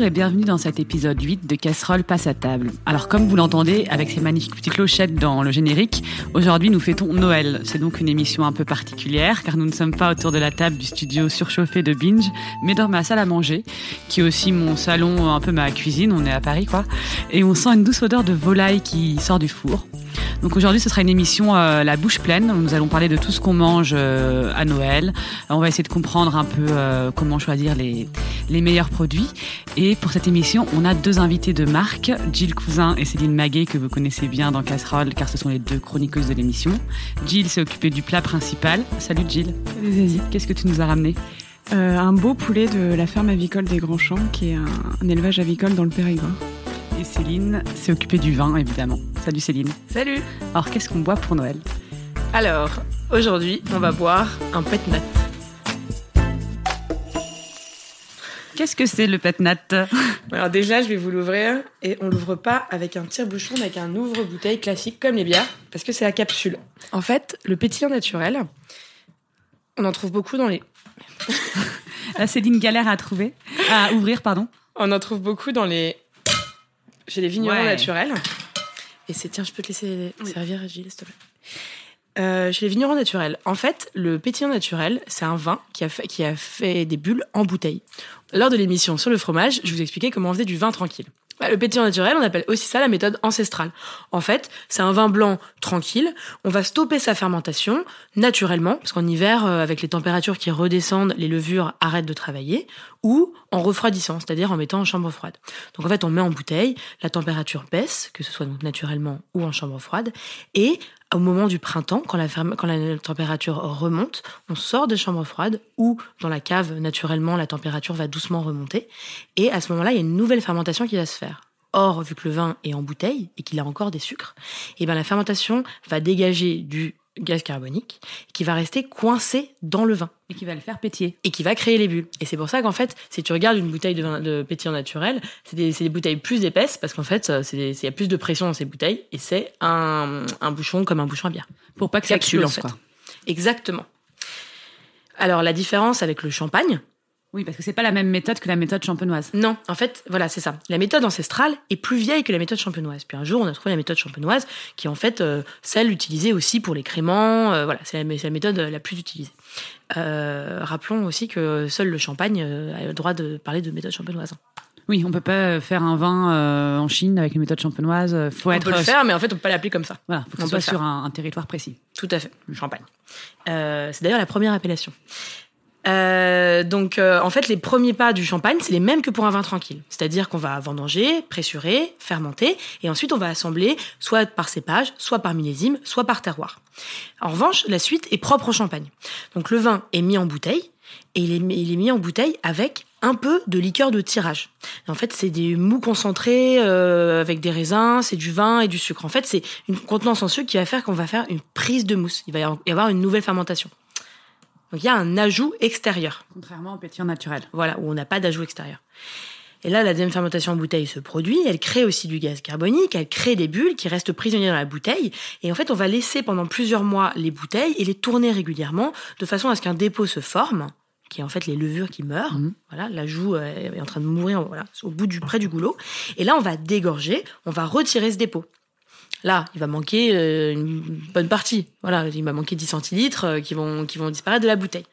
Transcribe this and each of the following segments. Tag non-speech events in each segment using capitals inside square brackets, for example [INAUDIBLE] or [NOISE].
Et bienvenue dans cet épisode 8 de Casserole passe à table. Alors comme vous l'entendez avec ces magnifiques petites clochettes dans le générique, aujourd'hui nous fêtons Noël. C'est donc une émission un peu particulière car nous ne sommes pas autour de la table du studio surchauffé de Binge, mais dans ma salle à manger, qui est aussi mon salon, un peu ma cuisine, on est à Paris quoi. Et on sent une douce odeur de volaille qui sort du four. Donc aujourd'hui, ce sera une émission euh, la bouche pleine. Nous allons parler de tout ce qu'on mange euh, à Noël. On va essayer de comprendre un peu euh, comment choisir les, les meilleurs produits. Et pour cette émission, on a deux invités de marque, Jill Cousin et Céline Maguet, que vous connaissez bien dans Casserole, car ce sont les deux chroniqueuses de l'émission. Jill s'est occupée du plat principal. Salut Jill. Salut Zazie. Qu'est-ce que tu nous as ramené? Un beau poulet de la ferme avicole des Grands Champs, qui est un, un élevage avicole dans le Périgord. Et Céline s'est occupée du vin, évidemment. Salut Céline. Salut. Alors, qu'est-ce qu'on boit pour Noël? Alors, aujourd'hui, on va boire un pet nat. Qu'est-ce que c'est le pet nat? Alors déjà, je vais vous l'ouvrir et on l'ouvre pas avec un tire-bouchon, mais avec un ouvre-bouteille classique comme les bières, parce que c'est la capsule. En fait, le pétillant naturel, on en trouve beaucoup dans les... [LAUGHS] La Céline galère à trouver, à ouvrir, pardon. On en trouve beaucoup dans les j'ai les vignerons Ouais. naturels. Et c'est, tiens, je peux te laisser servir, Gilles, s'il te plaît. Euh, chez les vignerons naturels, en fait, le pétillant naturel, c'est un vin qui a, fait, qui a fait des bulles en bouteille. Lors de l'émission sur le fromage, je vous expliquais comment on faisait du vin tranquille. Bah, le pétillant naturel, on appelle aussi ça la méthode ancestrale. En fait, c'est un vin blanc tranquille. On va stopper sa fermentation naturellement, parce qu'en hiver, euh, avec les températures qui redescendent, les levures arrêtent de travailler, ou en refroidissant, c'est-à-dire en mettant en chambre froide. Donc en fait, on met en bouteille, la température baisse, que ce soit donc naturellement ou en chambre froide, et au moment du printemps, quand la, température remonte, on sort des chambres froides ou dans la cave, naturellement, la température va doucement remonter. Et à ce moment-là, il y a une nouvelle fermentation qui va se faire. Or, vu que le vin est en bouteille et qu'il a encore des sucres, et ben la fermentation va dégager du gaz carbonique qui va rester coincé dans le vin Et qui va le faire pétiller. et qui va créer les bulles. Et c'est pour ça qu'en fait, si tu regardes une bouteille de, vin, de pétillant naturel, c'est des, des bouteilles plus épaisses parce qu'en fait, euh, il y a plus de pression dans ces bouteilles et c'est un, un bouchon comme un bouchon à bière. Pour pas que ça explose, en fait. quoi. Exactement. Alors, la différence avec le champagne, Oui, parce que c'est pas la même méthode que la méthode champenoise. non, en fait, voilà, c'est ça. La méthode ancestrale est plus vieille que la méthode champenoise. Puis un jour, on a trouvé la méthode champenoise, qui est en fait euh, celle utilisée aussi pour les créments. euh, voilà, c'est la, méthode la plus utilisée. Euh, rappelons aussi que seul le champagne a le droit de parler de méthode champenoise. Oui, on peut pas faire un vin euh, en Chine avec une méthode champenoise. Faut On être peut le faire, mais en fait, on peut pas l'appeler comme ça. Voilà, faut que On ce soit sur un, un territoire précis. Tout à fait, le champagne. Euh, c'est d'ailleurs la première appellation. Euh, donc, euh, en fait, les premiers pas du champagne, c'est les mêmes que pour un vin tranquille. C'est-à-dire qu'on va vendanger, pressurer, fermenter, et ensuite on va assembler soit par cépage, soit par millésime, soit par terroir. En revanche, la suite est propre au champagne. Donc, le vin est mis en bouteille, et il est, mis- en bouteille avec un peu de liqueur de tirage. En fait, c'est des mous concentrés euh, avec des raisins, c'est du vin et du sucre. En fait, c'est une contenance en sucre qui va faire qu'on va faire une prise de mousse. Il va y avoir une nouvelle fermentation. Donc il y a un ajout extérieur, Contrairement au pétillant naturel. voilà, où on n'a pas d'ajout extérieur. Et là, la deuxième fermentation en bouteille se produit, elle crée aussi du gaz carbonique, elle crée des bulles qui restent prisonnières dans la bouteille, et en fait, on va laisser pendant plusieurs mois les bouteilles et les tourner régulièrement, de façon à ce qu'un dépôt se forme, qui est en fait les levures qui meurent. Mhm. Voilà, l'ajout euh, est en train de mourir, voilà, au bout du près du goulot. Et là, on va dégorger, on va retirer ce dépôt. Là, il va manquer euh, une bonne partie. Voilà, il va manquer 10 centilitres euh, qui vont qui vont disparaître de la bouteille.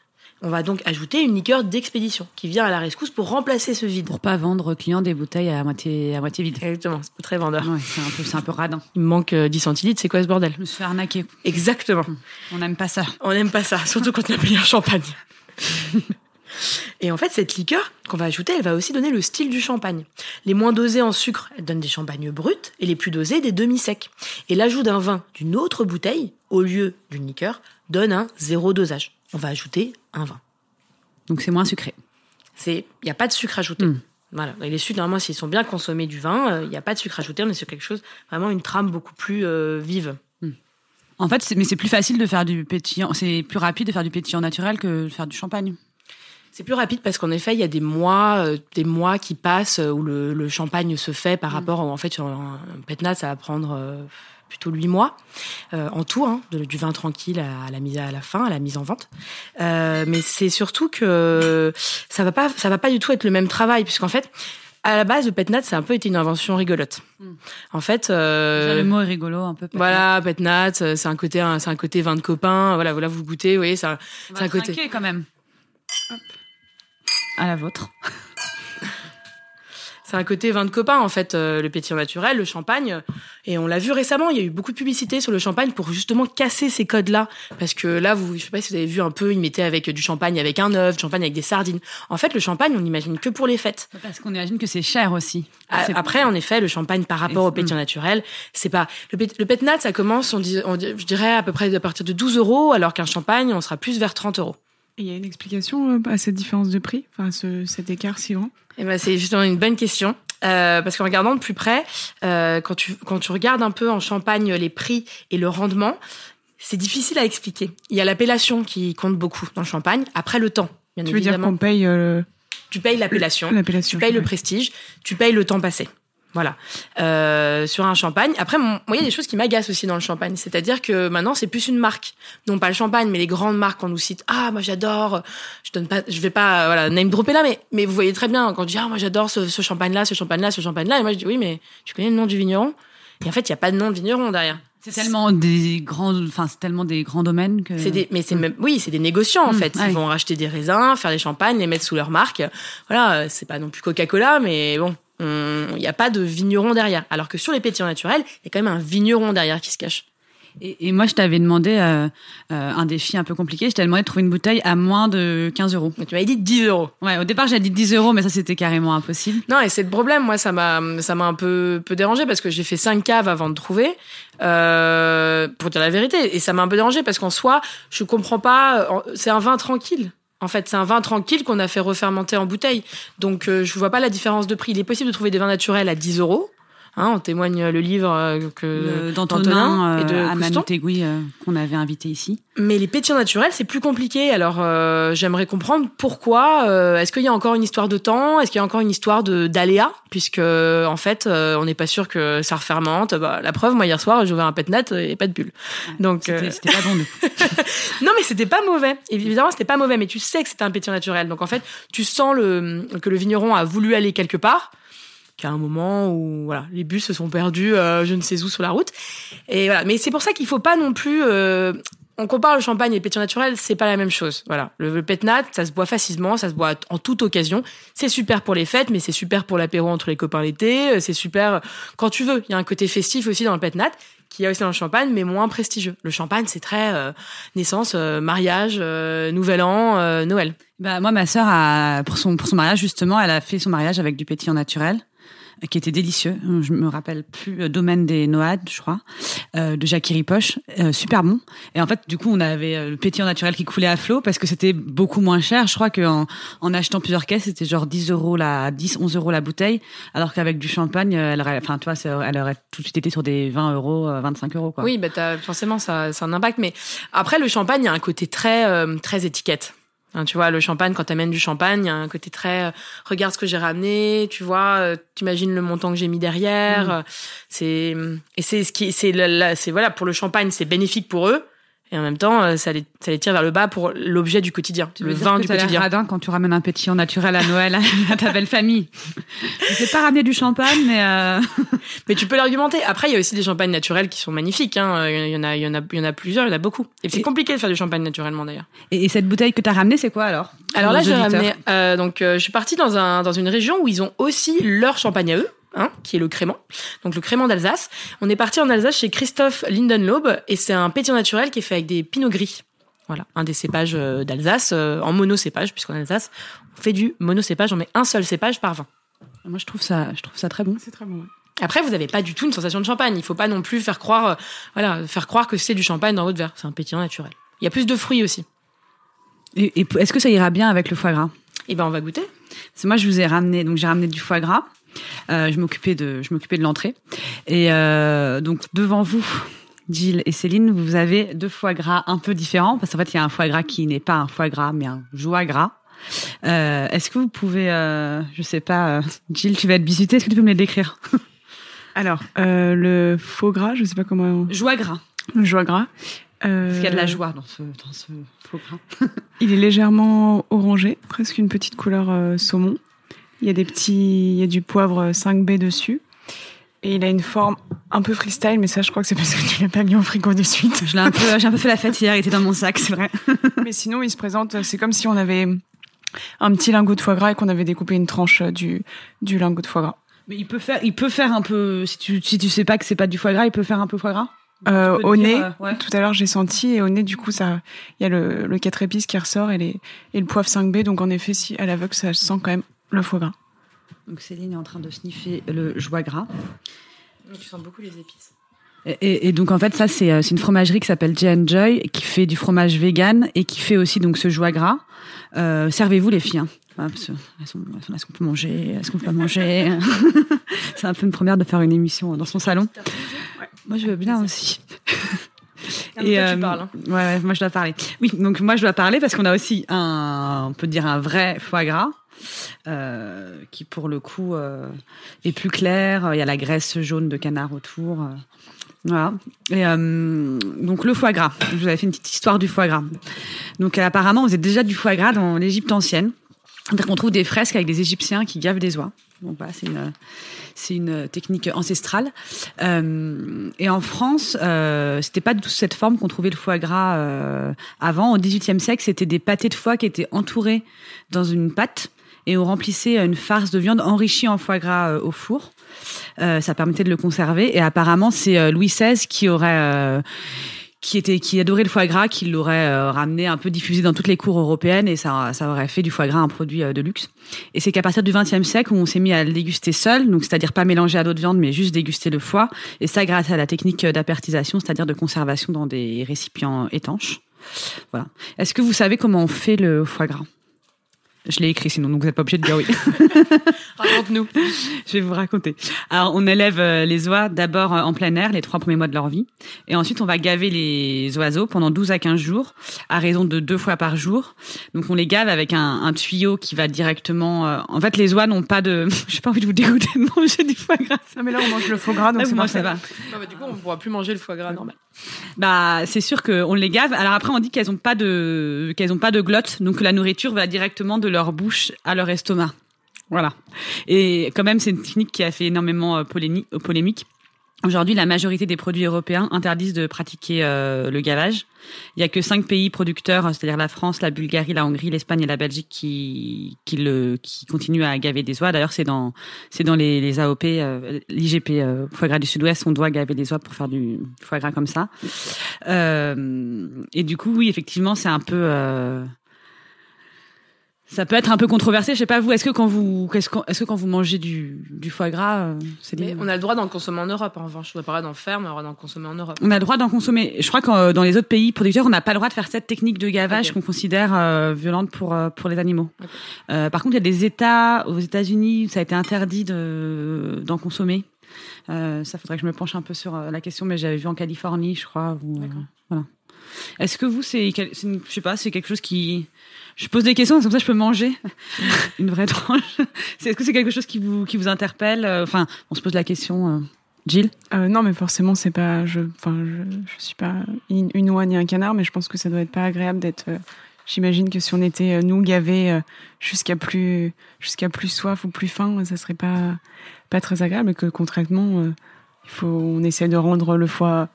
On va donc ajouter une liqueur d'expédition qui vient à la rescousse pour remplacer ce vide. Pour pas vendre aux clients des bouteilles à moitié, à moitié vides. Exactement, c'est pas très vendeur. Ouais, c'est un peu, c'est un peu radin. Il me manque euh, 10 centilitres, c'est quoi ce bordel? Je me suis fait arnaquer. Exactement. On n'aime pas ça. On n'aime pas ça, surtout quand on a payé un champagne. [LAUGHS] Et en fait, cette liqueur qu'on va ajouter, elle va aussi donner le style du champagne. Les moins dosés en sucre, elles donnent des champagnes bruts, et les plus dosés, des demi-secs. Et l'ajout d'un vin d'une autre bouteille, au lieu d'une liqueur, donne un zéro dosage. On va ajouter un vin. Donc c'est moins sucré. C'est, il n'y a pas de sucre ajouté. Mm. Voilà. Et les sucres, normalement, s'ils sont bien consommés du vin, euh, il n'y a pas de sucre ajouté. On est sur quelque chose, vraiment une trame beaucoup plus euh, vive. En fait, mais c'est plus facile de faire du pétillant. C'est plus rapide de faire du pétillant naturel que de faire du champagne. C'est plus rapide parce qu'en effet, il y a des mois, euh, des mois qui passent euh, où le, le champagne se fait par rapport, en fait, sur un, un pétnat, ça va prendre euh, plutôt huit mois euh, en tout, hein, de- du vin tranquille à, la mise à la fin, à la mise en vente. Mais c'est surtout que ça va pas, ça va pas du tout être le même travail puisqu'en fait. à la base, le petnat, c'est un peu été une invention rigolote. Mm. En fait, euh, Le mot est rigolo un peu. peut-être. voilà, petnat, c'est un côté, un- c'est un côté vin de copain. Voilà, voilà, vous goûtez, vous voyez, ça. C'est un va côté. quand même. À la vôtre. [LAUGHS] C'est un côté vin de copain, en fait, euh, le pétillant naturel, le champagne. Et on l'a vu récemment, il y a eu beaucoup de publicité sur le champagne pour justement casser ces codes-là. Parce que là, vous, je sais pas si vous avez vu un peu, ils mettaient avec du champagne avec un œuf, du champagne avec des sardines. En fait, le champagne, on n'imagine que pour les fêtes. Parce qu'on imagine que c'est cher aussi. A- C'est- Après, en effet, le champagne par rapport au pétillant naturel, c'est pas le, pét- le pétnat, ça commence, on dit, on dit- je dirais à peu près à partir de 12 euros, alors qu'un champagne, on sera plus vers 30 euros. Il y a une explication euh, à cette différence de prix, enfin ce, cet écart si grand Et ben, c'est justement une bonne question. Euh, parce qu'en regardant de plus près, euh, quand, tu, quand tu regardes un peu en Champagne les prix et le rendement, c'est difficile à expliquer. Il y a l'appellation qui compte beaucoup dans le Champagne, après le temps, bien Tu veux dire qu'on paye euh, tu payes l'appellation, tu payes le prestige, tu payes le temps passé. Voilà. Euh, sur un champagne. Après, moi, il y a des choses qui m'agacent aussi dans le champagne. C'est-à-dire que maintenant, c'est plus une marque. Non pas le champagne, mais les grandes marques qu'on nous cite. Ah, moi, j'adore. Je donne pas, je vais pas, euh, voilà, name dropper là, mais, mais vous voyez très bien quand je dis, ah, moi, j'adore ce, ce champagne-là, ce champagne-là, ce champagne-là. Et moi, je dis, oui, mais tu connais le nom du vigneron? Et en fait, il y a pas de nom de vigneron derrière. C'est tellement des grands, enfin c'est tellement des grands domaines que. C'est des, mais c'est même, oui, c'est des négociants en Mm, fait. Ils ouais. vont racheter des raisins, faire des champagnes, les mettre sous leur marque. Voilà, c'est pas non plus Coca-Cola, mais bon, on- il n'y a pas de vigneron derrière. Alors que sur les pétillants naturels, il y a quand même un vigneron derrière qui se cache. Et, et moi, je t'avais demandé euh, euh, un défi un peu compliqué. Je t'avais demandé de trouver une bouteille à moins de 15 euros. Mais tu m'avais dit 10 euros. Ouais, au départ, j'avais dit 10 euros, mais ça, c'était carrément impossible. Non, et c'est le problème. Moi, ça m'a, ça m'a un peu, peu dérangé parce que j'ai fait cinq caves avant de trouver, euh, pour dire la vérité. Et ça m'a un peu dérangé parce qu'en soi, je comprends pas. C'est un vin tranquille. En fait, c'est un vin tranquille qu'on a fait refermenter en bouteille. Donc, euh, je vois pas la différence de prix. Il est possible de trouver des vins naturels à 10 euros. Hein, on témoigne le livre euh, que D'Antonin et euh, de à Couston. Manoutegui, euh, qu'on avait invité ici. Mais les pétillants naturels, c'est plus compliqué. Alors, euh, j'aimerais comprendre pourquoi. euh, Est-ce qu'il y a encore une histoire de temps? Est-ce qu'il y a encore une histoire de d'aléas Puisque, en fait, euh, on n'est pas sûr que ça refermente. Bah, la preuve, moi, hier soir, j'ai ouvert un pétnat et pas de bulle. Donc, C'était euh, pas bon. [LAUGHS] non, mais c'était pas mauvais. Évidemment, c'était pas mauvais, mais tu sais que c'était un pétillant naturel. Donc, en fait, tu sens le, que le vigneron a voulu aller quelque part qu'à un moment où voilà les bus se sont perdus euh, je ne sais où sur la route. Et voilà. Mais c'est pour ça qu'il faut pas non plus euh, on compare le champagne et le pétillant naturel c'est pas la même chose. Voilà. Le, le pétnat ça se boit facilement ça se boit en toute occasion. C'est super pour les fêtes mais c'est super pour l'apéro entre les copains l'été. Euh, c'est super quand tu veux. Il y a un côté festif aussi dans le pétnat qui y a aussi dans le champagne mais moins prestigieux. Le champagne c'est très euh, naissance euh, mariage euh, nouvel an euh, Noël. Bah, moi, ma sœur, a, pour, son, pour son mariage, justement, elle a fait son mariage avec du pétillant naturel. euh, qui était délicieux. Je me rappelle plus, euh, Domaine des Noades, je crois, euh, de Jacques Ripoche, euh, super bon. Et en fait, du coup, on avait euh, le pétillant naturel qui coulait à flot parce que c'était beaucoup moins cher. Je crois qu'en en achetant plusieurs caisses, c'était genre 10 euros la, 10, 11 euros la bouteille, alors qu'avec du champagne, euh, elle aurait, enfin, ça- elle aurait tout de suite été sur des 20 euros, euh, 25 euros, quoi. Oui, bah forcément, ça, a un impact. Mais après, le champagne, il y a un côté très, euh, très étiquette. Hein, tu vois, le champagne, quand t'amènes du champagne, il y a un côté très, euh, regarde ce que j'ai ramené, tu vois, euh, t'imagines le montant que j'ai mis derrière. euh, C'est, et c'est ce qui, c'est c'est voilà, pour le champagne, c'est bénéfique pour eux. Et en même temps, euh, ça les, ça les tire vers le bas pour l'objet du quotidien, Tu le veux dire vin que du quotidien. radin quand tu ramènes un pétillant naturel à Noël à [LAUGHS] ta belle famille. Je sais pas ramener du champagne, mais euh... [LAUGHS] Mais tu peux l'argumenter. Après, il y a aussi des champagnes naturels qui sont magnifiques. Hein. Il y en a, il y en a, il y en a plusieurs, il y en a beaucoup. Et c'est compliqué de faire du champagne naturellement d'ailleurs. et, et cette bouteille que t'as ramenée, c'est quoi alors? Alors là, j'ai ramené. euh, donc, euh, je suis partie dans un dans une région où ils ont aussi leur champagne à eux. Hein, qui est le crément, donc le crément d'Alsace. On est parti en Alsace chez Christophe Lindenlaub et c'est un pétillant naturel qui est fait avec des pinots gris. Voilà, un des cépages euh, d'Alsace euh, en monocépage puisqu'en Alsace on fait du monocépage, on met un seul cépage par vin. Moi, je trouve ça, je trouve ça très bon. C'est très bon. ouais. Après, vous n'avez pas du tout une sensation de champagne. Il faut pas non plus faire croire, euh, voilà, faire croire que c'est du champagne dans votre verre. C'est un pétillant naturel. Il y a plus de fruits aussi. Et, et est-ce que ça ira bien avec le foie gras? Eh ben, on va goûter. Que moi, je vous ai ramené, donc j'ai ramené du foie gras. Euh, je m'occupais de, je m'occupais de l'entrée. Et euh, donc devant vous, Gilles et Céline, vous avez deux foie gras un peu différents parce qu'en fait, il y a un foie gras qui n'est pas un foie gras, mais un joie gras. Euh, est-ce que vous pouvez, euh, je sais pas, euh, Gilles, tu vas être visité, est-ce que tu peux me les décrire? [LAUGHS] Alors, euh, le faux gras, je sais pas comment. Joie gras. Le joie gras. euh, Parce qu'il y a de la joie dans ce, dans ce faux gras. [LAUGHS] Il est légèrement orangé, presque une petite couleur saumon. Il y a des petits, il y a du poivre 5B dessus. Et il a une forme un peu freestyle, mais ça, je crois que c'est parce que tu l'as pas mis en frigo de suite. Je l'ai un peu, j'ai un peu fait la fête hier, il était dans mon sac, c'est vrai. [LAUGHS] mais sinon, il se présente, c'est comme si on avait un petit lingot de foie gras et qu'on avait découpé une tranche du, du lingot de foie gras. Mais il peut faire, il peut faire un peu, si tu, si tu sais pas que c'est pas du foie gras, il peut faire un peu foie gras? Euh, au nez, euh, tout à l'heure j'ai senti et au nez du coup ça, il y a le, le 4 épices qui ressort et, les, et le poivre 5B donc en effet si à l'aveugle ça sent quand même le foie gras. Donc Céline est en train de sniffer le joie gras. Donc tu sens beaucoup les épices. Et, et, donc en fait ça c'est euh, une fromagerie qui s'appelle J Joy qui fait du fromage vegan et qui fait aussi donc ce joie gras. Euh, Servez-vous les filles. Hein. Est-ce qu'on peut manger? Est-ce qu'on peut pas manger? [LAUGHS] C'est un peu une première de faire une émission dans son salon. Moi je veux bien aussi. Et euh, tu parles. Hein. Ouais, ouais, moi je dois parler. Oui, donc moi je dois parler parce qu'on a aussi un, on peut dire un vrai foie gras. Euh, qui pour le coup euh, est plus clair. Il y a la graisse jaune de canard autour. Voilà. Et euh, donc le foie gras. Je vous avais fait une petite histoire du foie gras. Donc apparemment, vous êtes déjà du foie gras dans l'Égypte ancienne. C'est-à-dire qu'on trouve des fresques avec des Égyptiens qui gavent des oies. Donc voilà, c'est une technique ancestrale. Et en France, euh, c'était pas du tout cette forme qu'on trouvait le foie gras avant. Au XVIIIe siècle, c'était des pâtés de foie qui étaient entourés dans une pâte et on remplissait une farce de viande enrichie en foie gras euh, au four. Euh, ça permettait de le conserver. Et apparemment, c'est euh, Louis XVI qui aurait qui était qui adorait le foie gras, qui l'aurait ramené un peu diffusé dans toutes les cours européennes et ça ça aurait fait du foie gras un produit de luxe. Et c'est qu'à partir du XXe siècle où on s'est mis à le déguster seul, donc c'est-à-dire pas mélanger à d'autres viandes mais juste déguster le foie et ça grâce à la technique d'apertisation, c'est-à-dire de conservation dans des récipients étanches. Voilà. Est-ce que vous savez comment on fait le foie gras? Je l'ai écrit sinon, donc vous n'êtes pas obligé de dire oui. [LAUGHS] Raconte-nous. Je vais vous raconter. Alors, on élève euh, les oies d'abord euh, en plein air les trois premiers mois de leur vie. Et ensuite, on va gaver les oiseaux pendant 12 à 15 jours, à raison de deux fois par jour. Donc, on les gave avec un, un tuyau qui va directement... Euh, en fait, les oies n'ont pas de... [LAUGHS] J'ai pas envie de vous dégoûter de manger du foie gras. Non, mais là, on mange le foie gras, donc Là, c'est vous mangez, ça va. Non, mais du coup, on ne pourra plus manger le foie gras normal. Bah, c'est sûr qu'on les gave. Alors après, on dit qu'elles ont pas de qu'elles ont pas de glotte, donc la nourriture va directement de leur bouche à leur estomac. Voilà. Et quand même, c'est une technique qui a fait énormément euh, euh, polémique. Aujourd'hui, la majorité des produits européens interdisent de pratiquer euh, le gavage. Il y a que cinq pays producteurs, c'est-à-dire la France, la Bulgarie, la Hongrie, l'Espagne et la Belgique, qui qui le qui continuent à gaver des oies. D'ailleurs, c'est dans c'est dans les, AOP, l'IGP foie gras du Sud-Ouest, on doit gaver des oies pour faire du foie gras comme ça. Et du coup, oui, effectivement, c'est un peu ça peut être un peu controversé. Je sais pas vous. Est-ce que quand vous, est-ce que quand vous mangez du, du foie gras, euh, c'est Mais on a le droit d'en consommer en Europe. En revanche, on n'a pas le droit d'en faire, mais on a le droit d'en consommer en Europe. On a le droit d'en consommer. Je crois que dans les autres pays producteurs, on n'a pas le droit de faire cette technique de gavage qu'on considère euh, violente pour euh, pour les animaux. Euh, par contre, il y a des États aux États-Unis où ça a été interdit de d'en consommer. Ça faudrait que je me penche un peu sur la question, mais j'avais vu en Californie, je crois. Où, voilà. Est-ce que vous, c'est, je sais pas, c'est quelque chose qui, je pose des questions, comme ça je peux manger [LAUGHS] une vraie tranche. Est-ce que c'est quelque chose qui vous qui vous interpelle Euh, Enfin, on se pose la question. euh, Jill Euh, non, mais forcément, c'est pas. Je, enfin, je, suis pas une, oie ni un canard, mais je pense que ça doit être pas agréable d'être. euh, J'imagine que si on était euh, nous gavés euh, jusqu'à plus jusqu'à plus soif ou plus faim, ça serait pas pas très agréable. Et que concrètement, euh, il faut on essaie de rendre le foie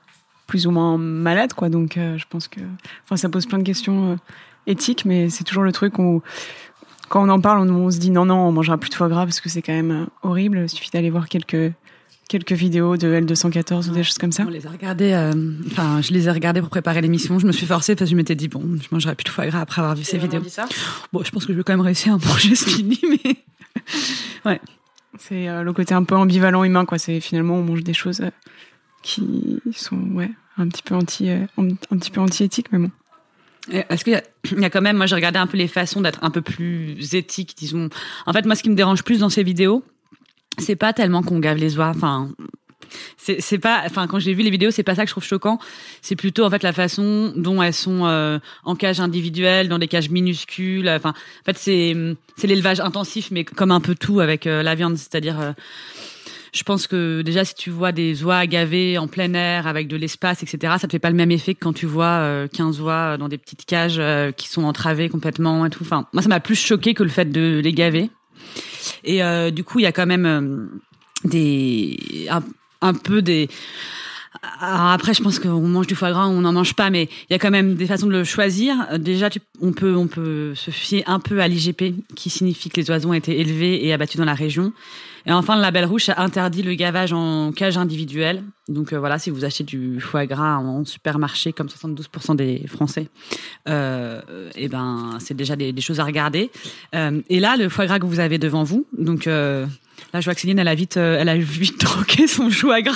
plus ou moins malade, quoi. Donc, euh, je pense que, enfin, ça pose plein de questions éthiques, mais c'est toujours le truc où quand on en parle, on, on se dit non, non, on mangera plus de foie gras parce que c'est quand même euh, horrible. Il suffit d'aller voir quelques quelques vidéos de L214 ou des choses comme ça. On les a regardés. euh, Enfin, je les ai regardés pour préparer l'émission. Je me suis forcée parce que je m'étais dit bon, je mangerai plus de foie gras après avoir vu ces vidéos. dit ça? Bon, je pense que je vais quand même réussir à [LAUGHS] manger ce midi, mais [LAUGHS] C'est euh, le côté un peu ambivalent humain, quoi. C'est finalement on mange des choses euh, qui sont ouais un petit peu anti euh, un, un petit peu anti éthiques, mais bon. Et Est-ce qu'il y, [CLEARS THROAT] y a quand même, moi j'ai regardé un peu les façons d'être un peu plus éthiques, disons. En fait, moi ce qui me dérange plus dans ces vidéos, c'est pas tellement qu'on gave les oies. Enfin, c'est pas, enfin quand j'ai vu les vidéos, c'est pas ça que je trouve choquant. C'est plutôt en fait la façon dont elles sont euh, en cage individuelle, dans des cages minuscules. Enfin, en fait c'est c'est l'élevage intensif, mais comme un peu tout avec euh, la viande, c'est-à-dire. euh, je pense que déjà si tu vois des oies gavées en plein air avec de l'espace, etc., ça te fait pas le même effet que quand tu vois euh, 15 oies dans des petites cages euh, qui sont entravées complètement et tout. Enfin, moi ça m'a plus choqué que le fait de les gaver. Et euh, du coup, il y a quand même euh, des un, peu des alors après, je pense qu'on mange du foie gras, on n'en mange pas, mais il y a quand même des façons de le choisir. Déjà, on peut, on peut se fier un peu à l'IGP, qui signifie que les oiseaux ont été élevés et abattus dans la région. Et enfin, le label rouge, ça interdit le gavage en cage individuelle. Donc euh, voilà, si vous achetez du foie gras en supermarché, comme 72% des Français, euh, et ben c'est déjà des, des choses à regarder. Euh, et là, le foie gras que vous avez devant vous, donc euh, là, je vois que Céline, elle a vite, euh, elle a vite [LAUGHS] troqué son foie gras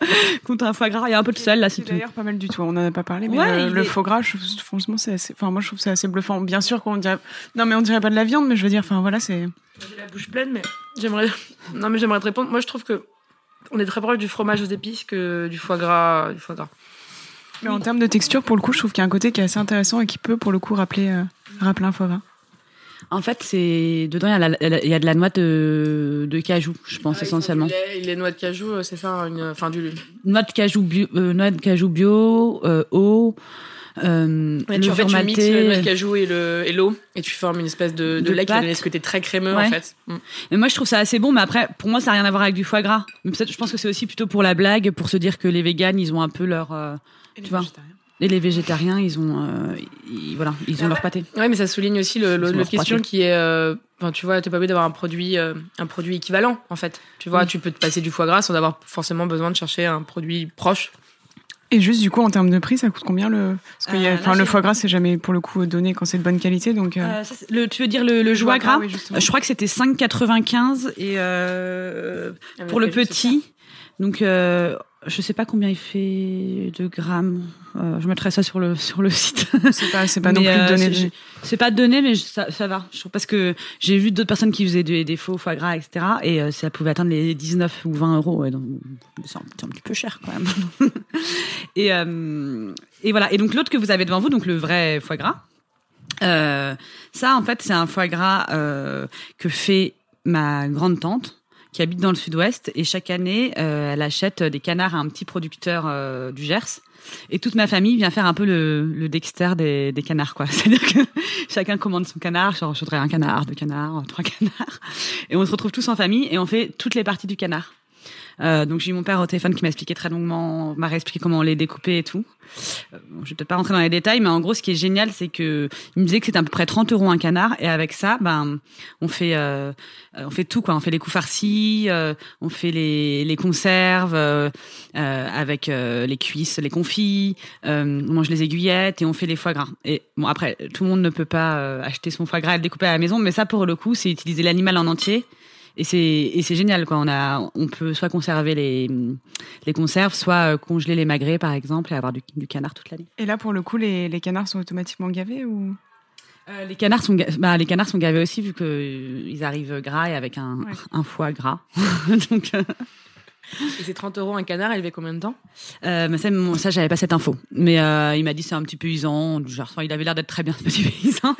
[LAUGHS] contre un foie gras. Il y a un peu de sel là, c'est C'est tout. d'ailleurs pas mal du tout. On en a pas parlé, mais Ouais, euh, le est- faux gras, je, trouve- franchement, c'est assez. Enfin, moi, je trouve ça assez bluffant. Bien sûr qu'on dirait. Non, mais on dirait pas de la viande, mais je veux dire, enfin voilà, c'est. J'ai la bouche pleine, mais j'aimerais. [LAUGHS] Non, mais j'aimerais te répondre. Moi, je trouve que on est très proche du fromage aux épices que du foie gras. Du foie gras. Mais en termes de texture, pour le coup, je trouve qu'il y a un côté qui est assez intéressant et qui peut, pour le coup, rappeler, euh, rappeler un foie gras. En fait, c'est dedans il y, a y de la noix de, de cajou, je pense essentiellement. Les, les noix de cajou, euh, c'est ça, une, enfin du. Noix de cajou bio, euh, noix de cajou bio, euh, eau, euh, Ouais, tu, en fait, tu mixes le noix maltais. de cajou et le et l'eau et tu formes une espèce de, de, De lait qui donner ce côté très crémeux Ouais. en fait. Mm. Mais moi, je trouve ça assez bon, mais après, pour moi, ça n'a rien à voir avec du foie gras. Mais je pense que c'est aussi plutôt pour la blague, pour se dire que les véganes, ils ont un peu leur, Tu vois. Et les végétariens, ils ont, euh, ils- voilà, ils ont Ah leur pâté. Ouais, mais ça souligne aussi le, question pâté. qui est. euh, Enfin, tu vois, t'es pas obligé d'avoir un produit, euh, un produit équivalent en fait. Tu vois, Oui. tu peux te passer du foie gras sans avoir forcément besoin de chercher un produit proche. Et juste, du coup, en termes de prix, ça coûte combien le. Parce que il y a- Euh, là, enfin, le foie gras, c'est jamais, pour le coup, donné quand c'est de bonne qualité. Donc, euh, Euh, ça, le, tu veux dire le, le joie gras? oui. Euh, Je crois que c'était 5,95 et euh, pour le petit. Donc, euh, je sais pas combien il fait de grammes. Euh, je mettrai ça sur le sur le site. C'est pas, c'est pas non Mais, plus euh, donné. c'est- pas donné, mais je- ça, ça va. Je parce que j'ai vu d'autres personnes qui faisaient des, des faux foie gras, etc. Et euh, ça pouvait atteindre les 19 ou 20 euros. C'est un, petit peu cher quand même. [LAUGHS] et, et voilà. Et donc l'autre que vous avez devant vous, donc le vrai foie gras. Ça, en fait, c'est un foie gras que fait ma grande tante qui habite dans le sud-ouest et chaque année, euh, elle achète des canards à un petit producteur euh, du Gers. Et toute ma famille vient faire un peu le, Dexter des, des canards, quoi. [LAUGHS] C'est-à-dire que chacun commande son canard, genre je voudrais un canard, deux canards, trois canards, et on se retrouve tous en famille et on fait toutes les parties du canard. Euh, donc j'ai eu mon père au téléphone qui m'a expliqué très longuement, m'a réexpliqué comment on les découpait et tout. Euh, je vais peut-être pas rentrer dans les détails, mais en gros, ce qui est génial, c'est que il me disait que c'était à peu près 30 euros un canard, et avec ça, ben, on fait, euh, on fait tout quoi. On fait les coups farcis, euh, on fait les, les conserves euh, avec les cuisses, les confits, on mange les aiguillettes et on fait les foie gras. Et bon, après, tout le monde ne peut pas acheter son foie gras et le découper à la maison, mais ça, pour le coup, c'est utiliser l'animal en entier. Et c'est et c'est génial quoi. On a on peut soit conserver les les conserves, soit euh, congeler les magrets par exemple et avoir du, du canard toute l'année. Et là, pour le coup, les, les canards sont automatiquement gavés ou? Euh, les canards sont ga- bah, les canards sont gavés aussi vu que euh, ils arrivent gras et avec un, Ouais. un foie gras. [LAUGHS] Donc euh, Et c'est 30 euros un canard élevé combien de temps? Euh, mais ça, ça j'avais pas cette info. Mais euh, il m'a dit c'est un petit paysan, genre il avait l'air d'être très bien ce petit paysan.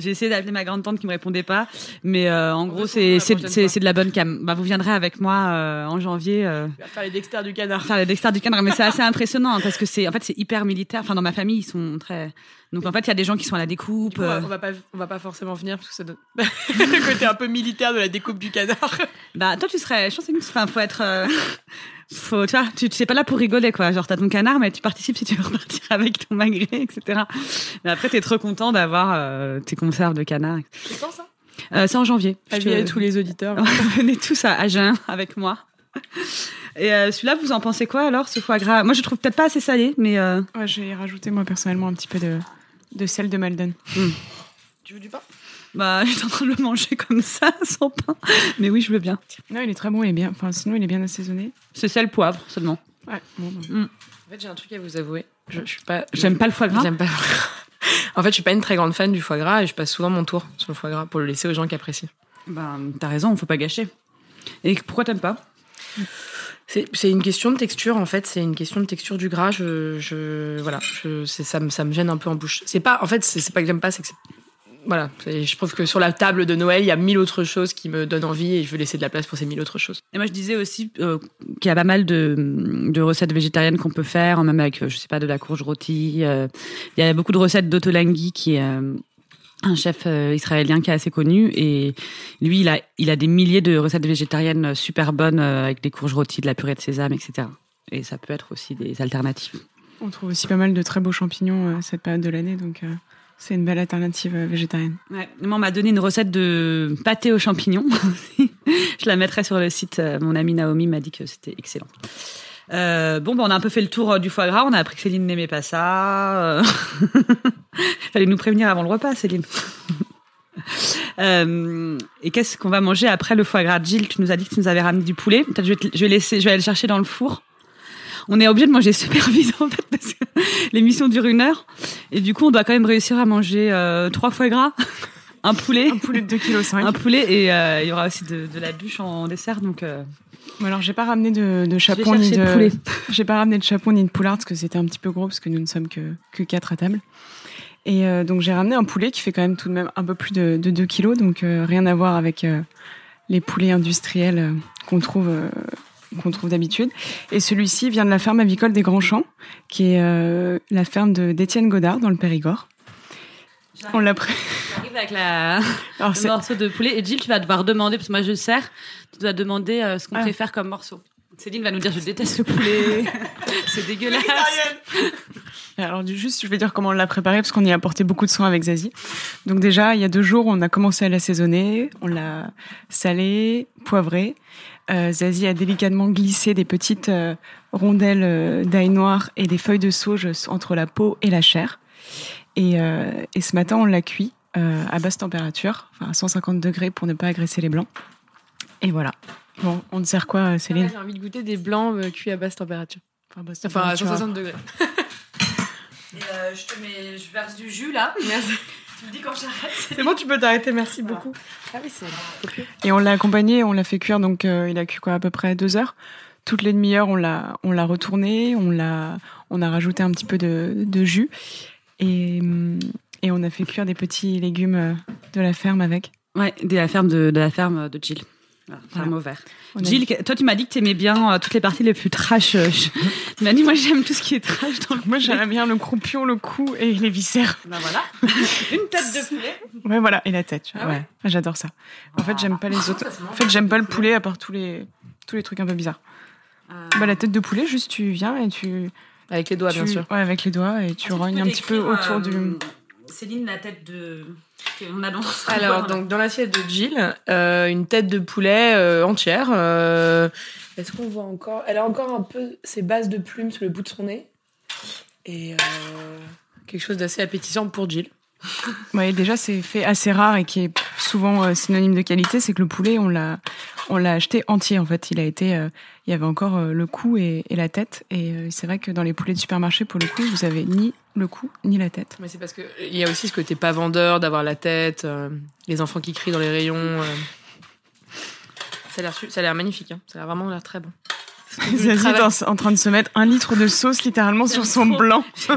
J'ai essayé d'appeler ma grande tante qui me répondait pas, mais euh, en gros c'est de la bonne cam. Bah vous viendrez avec moi euh, en janvier. euh, faire les Dexter du canard. faire le Dexter du canard mais c'est assez impressionnant hein, parce que c'est en fait c'est hyper militaire enfin dans ma famille ils sont très donc en fait il y a des gens qui sont à la découpe Du coup, on, va, euh, on va pas, on va pas forcément venir parce que ça donne [LAUGHS] le côté un peu militaire de la découpe du canard. bah toi tu serais je pense que enfin faut être faut tu vois tu tu pas là pour rigoler quoi. Genre t'as ton canard mais tu participes si tu veux [LAUGHS] repartir avec ton magret etc mais après t'es trop content d'avoir euh, tes conserves de canard. C'est quand ça? Euh, c'est en janvier. Avis à tous les auditeurs. [LAUGHS] venez tous à Agen avec moi. Et euh, celui-là vous en pensez quoi alors ce foie gras? Moi je trouve peut-être pas assez salé mais Ouais, j'ai rajouté moi personnellement un petit peu de, de sel de Malden. Tu veux du pain? Bah, [LAUGHS] j'étais en train de le manger comme ça, [LAUGHS] sans pain. Mais oui, je veux bien. Non, il est très bon, il est bien. Enfin, sinon, il est bien assaisonné. C'est sel poivre seulement. Ouais. Bon, bah. En fait, j'ai un truc à vous avouer. Je, je suis pas. J'aime pas le foie gras. J'aime pas. le foie gras. [LAUGHS] En fait, je suis pas une très grande fan du foie gras et je passe souvent mon tour sur le foie gras pour le laisser aux gens qui apprécient. Bah, t'as raison, faut pas gâcher. Et pourquoi t'aimes pas? C'est c'est une question de texture en fait, c'est une question de texture du gras. Je, je voilà, je, c'est- ça, me, ça me gêne un peu en bouche. C'est pas, en fait, c'est c'est pas que j'aime pas, c'est que c'est- voilà, je trouve que sur la table de Noël, il y a mille autres choses qui me donnent envie et je veux laisser de la place pour ces mille autres choses. Et moi, je disais aussi euh, qu'il y a pas mal de, de recettes végétariennes qu'on peut faire, même avec, euh, je sais pas, de la courge rôtie. euh. Il y a beaucoup de recettes d'Otolenghi qui, euh, un chef israélien qui est assez connu et lui il a il a des milliers de recettes végétariennes super bonnes euh, avec des courges rôties, de la purée de sésame, etc. Et ça peut être aussi des alternatives. On trouve aussi pas mal de très beaux champignons euh, cette période de l'année, donc c'est une belle alternative végétarienne. Ouais. on m'a donné une recette de pâté aux champignons. [LAUGHS] Je la mettrai sur le site. Mon amie Naomi m'a dit que c'était excellent. Euh, bon, ben, on a un peu fait le tour euh, du foie gras. On a appris que Céline n'aimait pas ça. Euh. [LAUGHS] Fallait nous prévenir avant le repas, Céline. [LAUGHS] et qu'est-ce qu'on va manger après le foie gras? Gilles, tu nous as dit que tu nous avais ramené du poulet. Je vais, je vais aller le chercher dans le four. On est obligé de manger super vite en fait parce que l'émission dure une heure. Et du coup on doit quand même réussir à manger trois foie gras, [LAUGHS] un poulet, un poulet de 2,5 kg, un poulet et il y aura aussi de, la bûche en, dessert donc alors j'ai pas ramené de, de chapon ni de [LAUGHS] j'ai pas ramené de chapon ni de poulard parce que c'était un petit peu gros parce que nous ne sommes que que quatre à table. Et euh, donc j'ai ramené un poulet qui fait quand même tout de même un peu plus de, de 2 kilos, donc euh, rien à voir avec euh, les poulets industriels qu'on trouve qu'on trouve d'habitude. Et celui-ci vient de la ferme avicole des Grands Champs, qui est la ferme de d'Étienne Godard dans le Périgord. On l'a pris. J'arrive avec la... [LAUGHS] le morceau de poulet. Et Gilles, tu vas devoir demander, parce que moi je sers, tu dois demander euh, ce qu'on ah. faire comme morceau. Céline va nous dire je déteste le poulet, [LAUGHS] c'est dégueulasse. Alors juste, je vais dire comment on l'a préparé parce qu'on y a apporté beaucoup de soin avec Zazie. Donc déjà, il y a deux jours, on a commencé à l'assaisonner, on l'a salé, poivré. Euh, Zazie a délicatement glissé des petites euh, rondelles euh, d'ail noir et des feuilles de sauge entre la peau et la chair. Et, euh, et ce matin, on l'a cuit euh, à basse température, enfin à 150 degrés pour ne pas agresser les blancs. Et voilà. Bon, on te sert quoi, Céline? J'ai envie de goûter des blancs cuits à basse température. Enfin, à 160 degrés. Et je te mets, je verse du jus là. Merci. Tu me dis quand j'arrête. C'est bon, tu peux t'arrêter, merci beaucoup. Ah oui, c'est. Et on l'a accompagné, on l'a fait cuire, donc il a cuit quoi à peu près deux heures. Toutes les demi-heures, on l'a, on l'a retourné, on l'a, on a rajouté un petit peu de, de jus. Et, et on a fait cuire des petits légumes euh, de la ferme avec. Ouais, de la ferme de, de la ferme de Jill. Ferme au vert. Jill, toi, tu m'as dit que tu aimais bien euh, toutes les parties les plus trash. Euh, [LAUGHS] tu m'as dit, moi, j'aime tout ce qui est trash. Dans moi, j'aime bien le croupion, le cou et les viscères. Ben voilà. [LAUGHS] Une tête de poulet. Ouais, voilà. Et la tête. Ah ouais. J'adore ça. En fait, j'aime pas les autres. En fait, j'aime pas le poulet à part tous les, tous les trucs un peu bizarres. Bah, la tête de poulet, juste, tu viens et tu, avec les doigts, bien sûr. Ouais, avec les doigts et tu rognes un petit peu autour euh, du. Céline, la tête de. On a dans... Alors, donc, dans l'assiette de Jill, euh, une tête de poulet euh, entière. Est-ce qu'on voit encore Elle a encore un peu ses bases de plumes sur le bout de son nez? Et quelque chose d'assez appétissant pour Jill. [LAUGHS] Oui, déjà c'est fait assez rare et qui est souvent euh, synonyme de qualité, c'est que le poulet on l'a on l'a acheté entier en fait. Il a été, euh, il y avait encore euh, le cou et, la tête et c'est vrai que dans les poulets de supermarché pour le coup vous avez ni le cou ni la tête. Mais c'est parce que il y a aussi ce côté pas vendeur d'avoir la tête, les enfants qui crient dans les rayons. Ça a l'air ça a l'air magnifique, hein. ça a vraiment l'air très bon. Zazie est en, train de se mettre un litre de sauce littéralement sur son blanc. [LAUGHS] Trop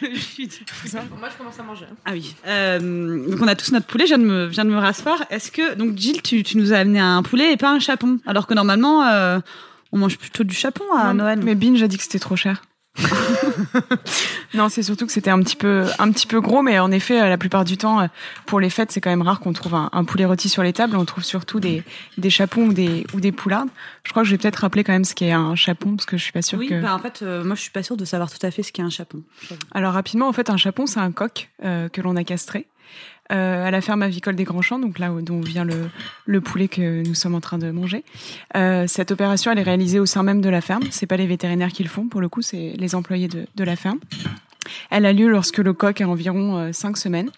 le jus [LAUGHS] Moi, je commence à manger. Hein. Ah oui. Euh, donc, on a tous notre poulet. Je viens de me, viens de me rasseoir. Est-ce que, donc, Gilles, tu, tu, nous as amené un poulet et pas un chapon? Alors que normalement, euh, on mange plutôt du chapon à Noël. Mais Binge a dit que c'était trop cher. [LAUGHS] non, c'est surtout que c'était un petit peu un petit peu gros, mais en effet, euh, la plupart du temps, euh, pour les fêtes, c'est quand même rare qu'on trouve un, poulet rôti sur les tables. On trouve surtout des des chapons ou des ou des poulardes. Je crois que je vais peut-être rappeler quand même ce qu'est un chapon parce que je suis pas sûre oui, que. Bah en fait, euh, moi, je suis pas sûre de savoir tout à fait ce qu'est un chapon. Alors rapidement, en fait, un chapon, c'est un coq que l'on a castré euh, à la ferme avicole des Grands Champs, donc là où, dont vient le, le, poulet que nous sommes en train de manger. Euh, cette opération, elle est réalisée au sein même de la ferme. C'est pas les vétérinaires qui le font, pour le coup, c'est les employés de, de, la ferme. Elle a lieu lorsque le coq a environ 5 euh, semaines.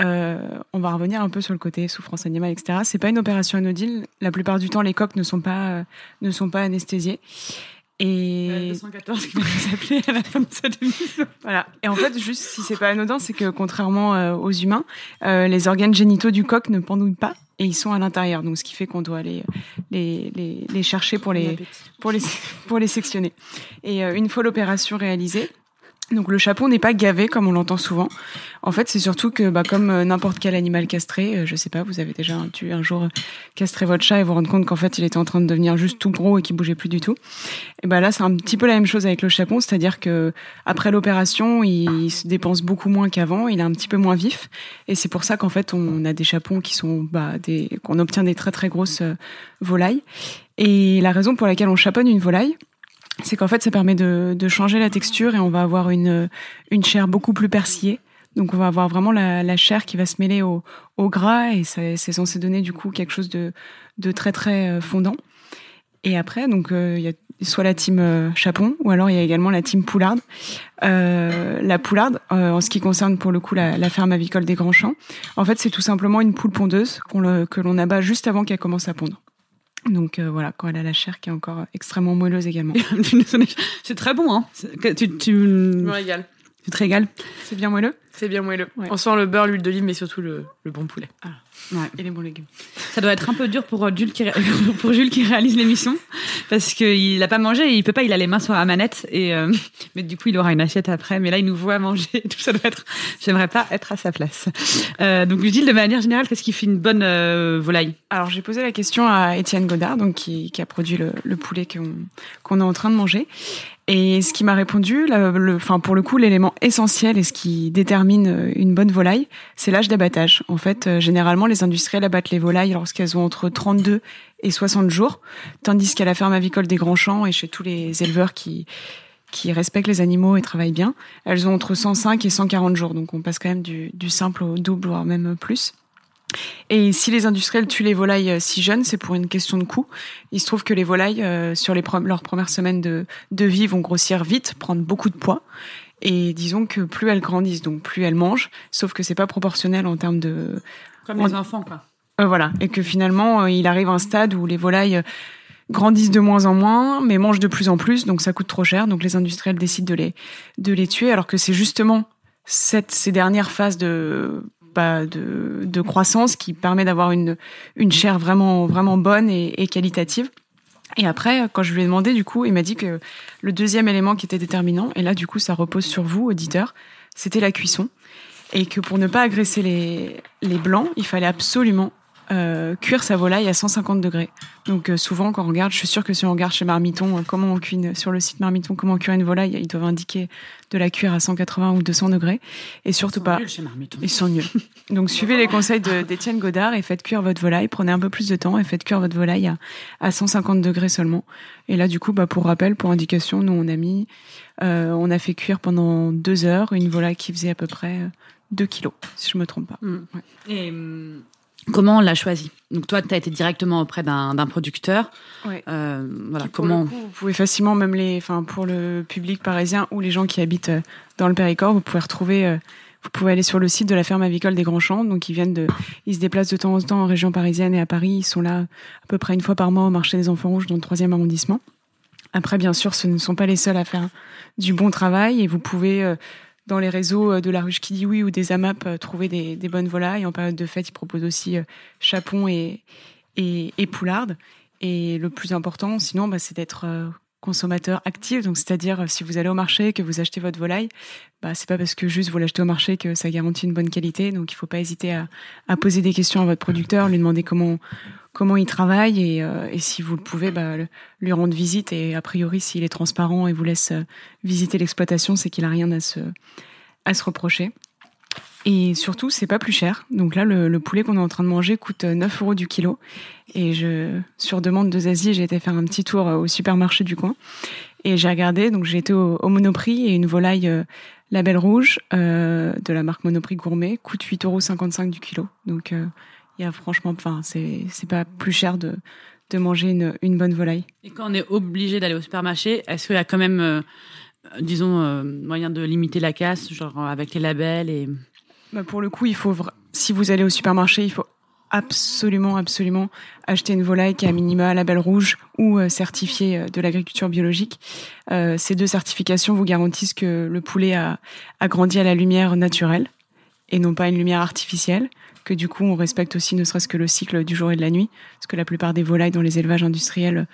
Euh, on va revenir un peu sur le côté souffrance animale, etc. C'est pas une opération anodine. La plupart du temps, les coqs ne sont pas euh, ne sont pas anesthésiés. Et 214 qui va nous appeler à la fin de cette émission. Voilà. Et en fait, juste si c'est pas anodin, c'est que contrairement euh, aux humains, euh, les organes génitaux du coq ne pendouillent pas et ils sont à l'intérieur. Donc, ce qui fait qu'on doit aller les, les, les chercher pour les, pour les, [LAUGHS] pour les sectionner. Et euh, une fois l'opération réalisée, Donc le chapon n'est pas gavé comme on l'entend souvent. En fait, c'est surtout que, bah, comme euh, n'importe quel animal castré, euh, je sais pas, vous avez déjà tué un jour euh, castré votre chat et vous rendre compte qu'en fait il était en train de devenir juste tout gros et qu'il bougeait plus du tout. Et ben là, c'est un petit peu la même chose avec le chapon, c'est-à-dire que après l'opération, il se dépense beaucoup moins qu'avant, il est un petit peu moins vif, et c'est pour ça qu'en fait on a des chapons qui sont, bah, des, qu'on obtient des très très grosses volailles. Et la raison pour laquelle on chaponne une volaille, c'est qu'en fait, ça permet de, de, changer la texture et on va avoir une, une chair beaucoup plus persillée. Donc, on va avoir vraiment la, la chair qui va se mêler au, au gras et c'est censé donner du coup quelque chose de, de très très euh, fondant. Et après, donc euh, il y a soit la team euh, Chapon ou alors il y a également la team Poularde. Euh, la Poularde, en ce qui concerne pour le coup la, la ferme avicole des Grands Champs, en fait c'est tout simplement une poule pondeuse qu'on que l'on abat juste avant qu'elle commence à pondre. Donc euh, voilà, quand elle a la chair qui est encore extrêmement moelleuse également. [LAUGHS] c'est très bon, hein. Tu, tu... me régales. Tu te régales C'est bien moelleux C'est bien moelleux. On sent le beurre, l'huile d'olive, mais surtout le, le bon poulet. Ah. Ouais, et les bons légumes. Ça doit être un peu dur pour euh, Jules qui, [LAUGHS] pour Jules qui réalise l'émission parce qu'il n'a pas mangé, et il peut pas, il a les mains sur la manette et euh, [LAUGHS] mais du coup il aura une assiette après. Mais là il nous voit manger, tout ça doit être. J'aimerais pas être à sa place. Euh, donc Gilles, de manière générale, qu'est-ce qui fait une bonne euh, volaille? Alors j'ai posé la question à Étienne Godard, donc qui, qui a produit le, le poulet qu'on qu'on est en train de manger, et ce qui m'a répondu, le, enfin pour le coup, l'élément essentiel et ce qui détermine euh, une bonne volaille, c'est l'âge d'abattage. En fait, euh, généralement, les industriels abattent les volailles lorsqu'elles ont entre 32 et 60 jours, tandis qu'à la ferme avicole des Grands Champs et chez tous les éleveurs qui qui respectent les animaux et travaillent bien, elles ont entre 105 et 140 jours. Donc on passe quand même du, du simple au double, voire même plus. Et si les industriels tuent les volailles euh, si jeunes, c'est pour une question de coût. Il se trouve que les volailles, euh, sur les leurs premières semaines de, de vie, vont grossir vite, prendre beaucoup de poids. Et disons que plus elles grandissent, donc plus elles mangent, sauf que c'est pas proportionnel en termes de... Comme les enfants, quoi. Euh, voilà. Et que finalement, il arrive un stade où les volailles grandissent de moins en moins, mais mangent de plus en plus, donc ça coûte trop cher. Donc les industriels décident de les, de les tuer, alors que c'est justement cette, ces dernières phases de de, de, croissance qui permet d'avoir une, une chair vraiment, vraiment bonne et, qualitative. Et après, quand je lui ai demandé, du coup, il m'a dit que le deuxième élément qui était déterminant, et là, du coup, ça repose sur vous, auditeur, c'était la cuisson. Et que pour ne pas agresser les, les blancs, il fallait absolument euh, cuire sa volaille à 150 degrés. Donc euh, souvent quand on regarde, je suis sûre que si on regarde chez Marmiton euh, comment on cuit sur le site Marmiton comment on cuire une volaille, ils doivent indiquer de la cuire à 180 ou 200 degrés et surtout ils pas nuls chez Marmiton. ils sont nuls. Donc suivez les conseils d'Étienne Godard et faites cuire votre volaille, prenez un peu plus de temps et faites cuire votre volaille à, à 150 degrés seulement. Et là du coup bah pour rappel, pour indication, nous on a mis euh, on a fait cuire pendant deux heures une volaille qui faisait à peu près 2 kilos, si je me trompe pas. Mm. Ouais. Et hum, Comment on l'a choisi? Donc toi, tu as été directement auprès d'un producteur. Ouais. Euh, voilà, Pour comment le coup, vous pouvez facilement, même les, enfin pour le public parisien ou les gens qui habitent euh, dans le Périgord, vous pouvez retrouver, euh, vous pouvez aller sur le site de la ferme avicole des Grands Champs. Donc ils viennent de, ils se déplacent de temps en temps en région parisienne et à Paris. Ils sont là à peu près une fois par mois au marché des Enfants Rouges dans le troisième arrondissement. Après, bien sûr, ce ne sont pas les seuls à faire du bon travail et vous pouvez euh, dans les réseaux de la ruche qui dit oui ou des AMAP euh, trouver des, bonnes volailles. En période de fête, ils proposent aussi euh, chapon et, et, et poularde. Et le plus important, sinon, bah, c'est d'être euh, consommateur actif. Donc, c'est-à-dire, si vous allez au marché, que vous achetez votre volaille, bah, c'est pas parce que juste vous l'achetez au marché que ça garantit une bonne qualité. Donc, il faut pas hésiter à poser des questions à votre producteur, lui demander comment comment il travaille et, euh, si vous le pouvez, bah, lui rendre visite. Et a priori, s'il est transparent et vous laisse euh, visiter l'exploitation, c'est qu'il a rien à se, à se reprocher. Et surtout, c'est pas plus cher. Donc là, le, le poulet qu'on est en train de manger coûte 9 euros du kilo. Et je, sur demande de Zazie, j'ai été faire un petit tour au supermarché du coin. Et j'ai regardé, donc j'ai été au, Monoprix et une volaille euh, label rouge euh, de la marque Monoprix Gourmet coûte 8,55 euros du kilo. Donc euh, il y a franchement, enfin, c'est pas plus cher de de manger une, une bonne volaille. Et quand on est obligé d'aller au supermarché, est-ce qu'il y a quand même, euh, disons, euh, moyen de limiter la casse, genre avec les labels et bah pour le coup, il faut si vous allez au supermarché, il faut absolument, absolument acheter une volaille qui a minima label rouge ou euh, certifiée de l'agriculture biologique. Euh, ces deux certifications vous garantissent que le poulet a, a grandi à la lumière naturelle et non pas une lumière artificielle que du coup on respecte aussi ne serait-ce que le cycle du jour et de la nuit, parce que la plupart des volailles dans les élevages industriels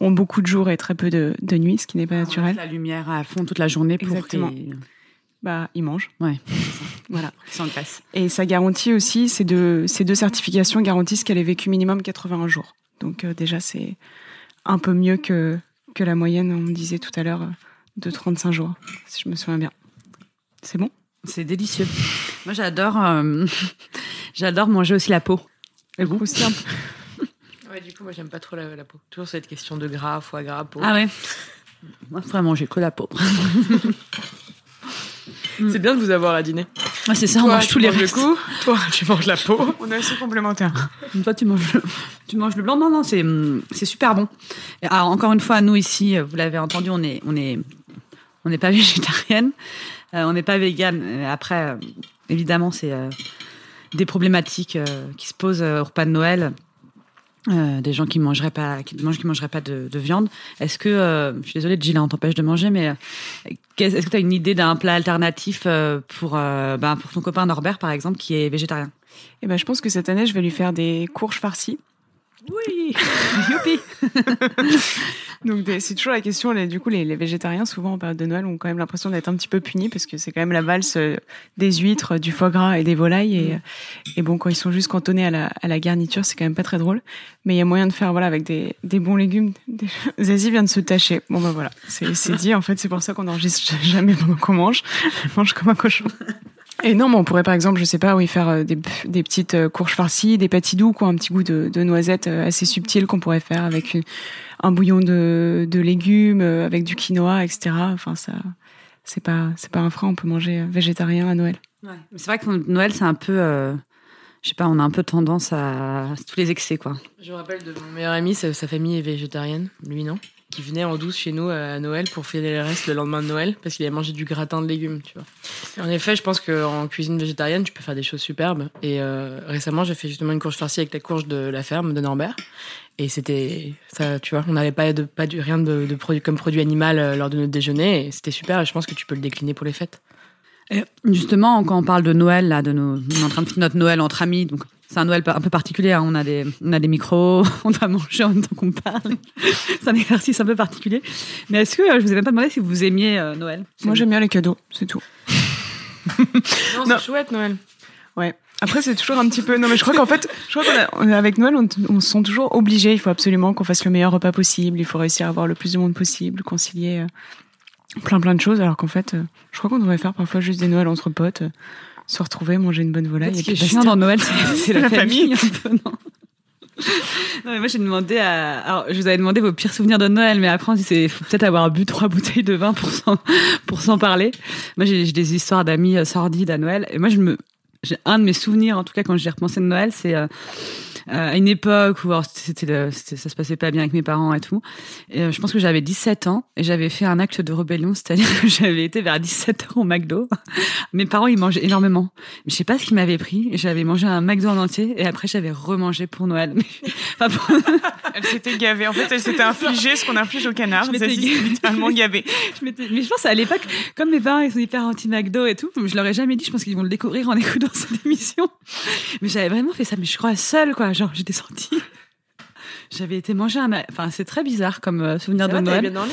ont beaucoup de jours et très peu de, de nuit, ce qui n'est pas naturel. La lumière à fond toute la journée pour Exactement. qu'ils bah, ils mangent. Ouais. [LAUGHS] Voilà. Sans graisse. Et ça garantit aussi, ces deux, ces deux certifications garantissent qu'elle ait vécu minimum 81 jours. Donc euh, déjà, c'est un peu mieux que, que la moyenne, on disait tout à l'heure, euh, de 35 jours, si je me souviens bien. C'est bon? C'est délicieux. Moi, j'adore, euh, [LAUGHS] j'adore manger aussi la peau. Et vous aussi un peu Ouais, du coup, moi, j'aime pas trop la, la peau. Toujours cette question de gras, foie gras, peau. Ah ouais. Moi, vraiment, j'ai que la peau. [LAUGHS] C'est bien de vous avoir à dîner. Ah, c'est ça, on mange tous les manges le restes. cou, toi, tu manges la peau. On est assez complémentaires. [LAUGHS] Toi, tu manges, le- tu manges le blanc. Non, non, c'est, hum, c'est super bon. Alors, encore une fois, nous ici, euh, vous l'avez entendu, on est, on est, on n'est pas [LAUGHS] végétarienne, euh, on n'est pas végane. Euh, Après, euh, évidemment, c'est euh, des problématiques euh, qui se posent euh, au repas de Noël. Euh, des gens qui mangeraient pas, qui mangent, qui mangeraient pas de, de viande. Est-ce que, je suis désolée, Gilles, on t'empêche de manger, mais est-ce que tu as une idée d'un plat alternatif pour, ben, pour ton copain Norbert, par exemple, qui est végétarien? Et ben, je pense que cette année, je vais lui faire des courges farcies. Oui, [LAUGHS] youpi. [LAUGHS] Donc c'est toujours la question. Les, du coup, les, les végétariens, souvent en période de Noël, ont quand même l'impression d'être un petit peu punis parce que c'est quand même la valse euh, des huîtres, du foie gras et des volailles. Et, et bon, quand ils sont juste cantonnés à la, à la garniture, c'est quand même pas très drôle. Mais il y a moyen de faire voilà avec des, des bons légumes. Des... [LAUGHS] Zazie vient de se tâcher. Bon ben voilà, c'est dit. En fait, c'est pour ça qu'on n'enregistre jamais pendant qu'on mange. On mange comme un cochon. Et non, mais on pourrait par exemple, je sais pas, oui, faire euh, des, des petites euh, courges farcies, des pâtis doux, quoi, un petit goût de, de noisette euh, assez subtil qu'on pourrait faire avec une- un bouillon de, de légumes, avec du quinoa, etc. Enfin, ça, c'est pas, c'est pas un frein. On peut manger végétarien à Noël. Mais C'est vrai que Noël, c'est un peu, euh, je sais pas, on a un peu tendance à tous les excès, quoi. Je me rappelle de mon meilleur ami, sa, sa famille est végétarienne, lui non, qui venait en douce chez nous à Noël pour filer le reste le lendemain de Noël parce qu'il avait mangé du gratin de légumes, tu vois. En effet, je pense qu'en cuisine végétarienne, tu peux faire des choses superbes. Et euh, récemment, j'ai fait justement une courge farcie avec la courge de la ferme de Norbert. Et c'était ça, tu vois, on n'avait pas de pas du rien de, de produit comme produit animal euh, lors de notre déjeuner. C'était super. Et je pense que tu peux le décliner pour les fêtes. Et justement, quand on parle de Noël, là, de nos, on est en train de faire notre Noël entre amis, donc c'est un Noël un peu particulier. hein. On a des, on a des micros, [LAUGHS] on doit manger en même temps qu'on parle. [LAUGHS] c'est un exercice un peu particulier. Mais est-ce que euh, je vous ai même pas demandé si vous aimiez euh, Noël? Moi, j'aime bien les cadeaux, c'est tout. [LAUGHS] Non, c'est chouette Noël. Ouais. Après, c'est toujours un petit peu. Non, mais je crois qu'en fait, je crois qu'on avec Noël, on, on se sent toujours obligé. Il faut absolument qu'on fasse le meilleur repas possible. Il faut réussir à avoir le plus de monde possible, concilier euh, plein plein de choses. Alors qu'en fait, euh, je crois qu'on devrait faire parfois juste des Noëls entre potes, euh, se retrouver, manger une bonne volaille. Ce et qui est puis chiant basta. dans Noël, [LAUGHS] c'est- la, la famille. un peu, non Non, mais moi j'ai demandé à. Alors, je vous avais demandé vos pires souvenirs de Noël, mais après on dit c'est faut peut-être avoir bu trois [LAUGHS] bouteilles de vin pour s'en pour s'en parler. Moi j'ai j'ai des histoires d'amis euh, sordides à Noël, et moi je me j'ai un de mes souvenirs en tout cas quand j'ai repensé de Noël, c'est euh, euh, à une époque où alors, c'était ça se passait pas bien avec mes parents et tout. Et euh, je pense que j'avais 17 ans et j'avais fait un acte de rébellion, c'est-à-dire que [LAUGHS] j'avais été vers 17 heures au McDo. Mes parents ils mangeaient énormément. Je sais pas ce qu'ils m'avaient pris. J'avais mangé un McDo en entier et après j'avais remangé pour Noël. Mais- [LAUGHS] enfin, pour- Elle s'était gavée. En fait, elle s'était infligé ce qu'on inflige au canard. Je m'étais littéralement gavée. je m'étais- mais je pense à l'époque, comme mes parents ils sont hyper anti McDo et tout, je leur ai jamais dit. Je pense qu'ils vont le découvrir en écoutant cette émission. Mais j'avais vraiment fait ça, mais je crois seule quoi. Genre j'étais sortie. J'avais été manger un. Enfin, c'est très bizarre comme euh, souvenir Ça de va, Noël. bien dormi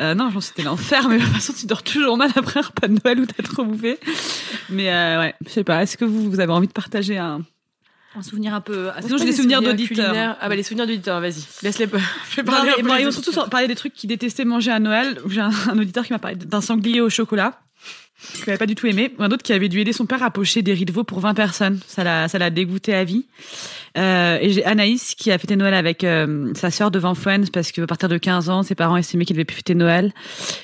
Euh, non, j'en c'était l'enfer, mais de toute façon, tu dors toujours mal après un repas de Noël où t'as trop bouffé. Mais euh, ouais, je sais pas. Est-ce que vous, vous avez envie de partager un, un souvenir un peu. Ah, sinon, j'ai des souvenirs d'auditeurs. Ah bah les souvenirs d'auditeurs, vas-y. Laisse-les [LAUGHS] fais Non, parler mais ils ont auditeurs. surtout parlé des trucs qu'ils détestaient manger à Noël. J'ai un, un auditeur qui m'a parlé d'un sanglier au chocolat. Qu'il n'avait pas du tout aimé. Ou Un autre qui avait dû aider son père à pocher des riz de veau pour 20 personnes. Ça l'a, ça l'a dégoûté à vie. Euh, et j'ai Anaïs qui a fêté Noël avec euh, sa sœur devant Friends parce qu'à partir de 15 ans, ses parents estimaient qu'il devait plus fêter Noël.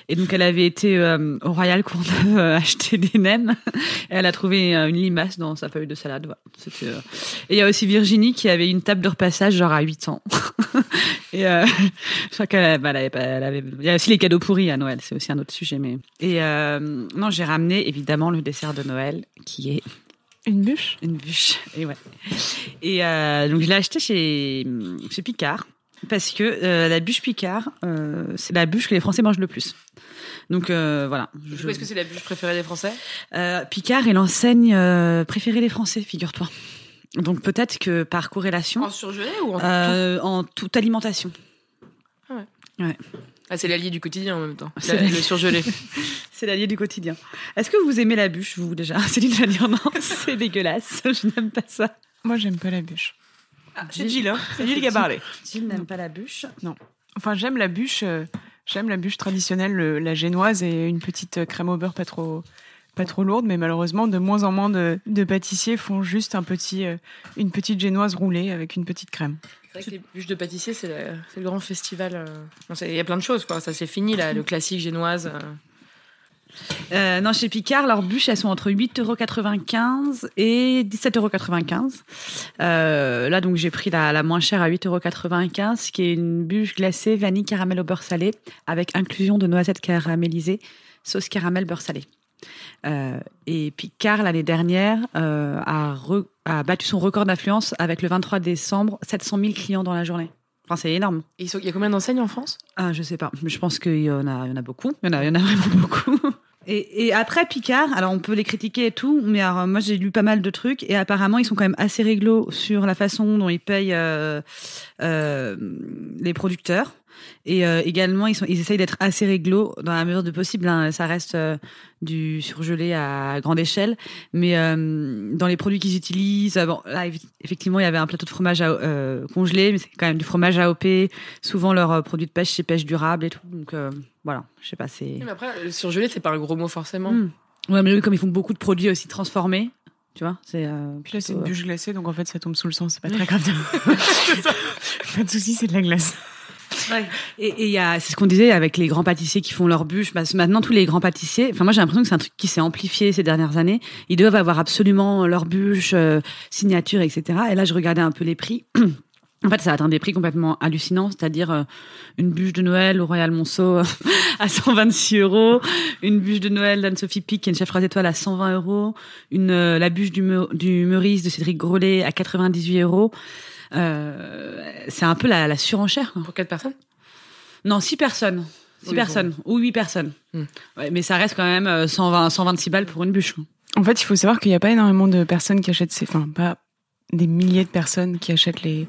Et donc elle avait été euh, au Royal Courneuve acheter des nems. Et [LAUGHS] elle a trouvé une limace dans sa feuille de salade. Et il y a aussi Virginie qui avait une table de repassage genre à 8 ans. [LAUGHS] et [LAUGHS] je crois qu'elle elle avait. Il y a aussi les cadeaux pourris à Noël, c'est aussi un autre sujet. Mais... Et non, j'ai ramené évidemment le dessert de Noël qui est Une bûche une bûche. [LAUGHS] Et ouais. Et euh, donc je l'ai acheté chez chez Picard parce que euh, la bûche Picard, euh, c'est la bûche que les Français mangent le plus. Donc euh, voilà. Coup, Est-ce que c'est la bûche préférée des Français? Euh, Picard est l'enseigne euh, préférée des Français, figure-toi. Donc peut-être que par corrélation, En surgelé ou en euh, en toute alimentation. Ah ouais. Ah, c'est l'allié du quotidien en même temps. C'est le surgelé. [LAUGHS] C'est l'allié du quotidien. Est-ce que vous aimez la bûche, vous déjà? Céline va dire non, c'est dégueulasse, [LAUGHS] je n'aime pas ça. Moi, j'aime pas la bûche. c'est Gilles, hein. [LAUGHS] C'est Gilles qui a parlé. Gilles n'aime pas la bûche? Enfin, j'aime la bûche. euh, j'aime la bûche traditionnelle, le- la génoise et une petite euh, crème au beurre pas trop, pas trop lourde. Mais malheureusement, de moins en moins de, de pâtissiers font juste un petit, euh, une petite génoise roulée avec une petite crème. C'est vrai que les bûches de pâtissier, c'est le, c'est le grand festival. euh. Non, c'est- Il y a plein de choses, quoi. Ça, c'est fini, là, le classique génoise. euh. Non, chez Picard, leurs bûches, elles sont entre 8,95€ et 17,95€. Euh, là, donc, j'ai pris la, la moins chère à 8,95€, qui est une bûche glacée vanille caramel au beurre salé, avec inclusion de noisettes caramélisées, sauce caramel beurre salé. Euh, et Picard, l'année dernière, euh, a, re- a battu son record d'affluence avec le 23 décembre, 700 000 clients dans la journée. Enfin, c'est énorme. Et Il y a combien d'enseignes en France? Ah, je sais pas. Je pense qu'il y en a, il y en a beaucoup. Il y en a, il y en a vraiment [LAUGHS] beaucoup. Et, et après Picard, alors on peut les critiquer et tout, mais alors, moi j'ai lu pas mal de trucs et apparemment ils sont quand même assez réglo sur la façon dont ils payent euh, euh, les producteurs. Et euh, également, ils, sont, ils essayent d'être assez réglo dans la mesure de possible. hein. Ça reste euh, du surgelé à grande échelle. Mais euh, dans les produits qu'ils utilisent, euh, bon, là, eff- effectivement, il y avait un plateau de fromage à- euh, congelé, mais c'est quand même du fromage AOP. Souvent, leurs euh, produits de pêche, c'est pêche durable et tout. Donc, euh, voilà, je sais pas, c'est... Mais après, le surgelé, c'est pas un gros mot forcément. Mm. Ouais, mais oui, comme ils font beaucoup de produits aussi transformés, tu vois, c'est... euh, Puis là, c'est une bûche glacée, donc en fait, ça tombe sous le sang. C'est pas très [LAUGHS] grave. [LAUGHS] pas de souci, c'est de la glace. Et il y a, c'est ce qu'on disait avec les grands pâtissiers qui font leurs bûches. Parce que maintenant, tous les grands pâtissiers, enfin moi j'ai l'impression que c'est un truc qui s'est amplifié ces dernières années. Ils doivent avoir absolument leurs bûches, euh, signature, etc. Et là, je regardais un peu les prix. En fait, ça atteint des prix complètement hallucinants, c'est-à-dire euh, une bûche de Noël au Royal Monceau [LAUGHS] à 126 euros, une bûche de Noël d'Anne-Sophie Pic, qui est une chef 3 étoiles, à 120 euros, euh, la bûche du Meurice de Cédric Grolet à 98 euros. Euh, c'est un peu la, la surenchère. quoi. Pour quatre personnes? Non, six personnes. Six Oui, personnes. Ou huit personnes. Hmm. Ouais, mais ça reste quand même euh, 120, 126 balles pour une bûche. quoi. En fait, il faut savoir qu'il n'y a pas énormément de personnes qui achètent ces, enfin, pas des milliers de personnes qui achètent les,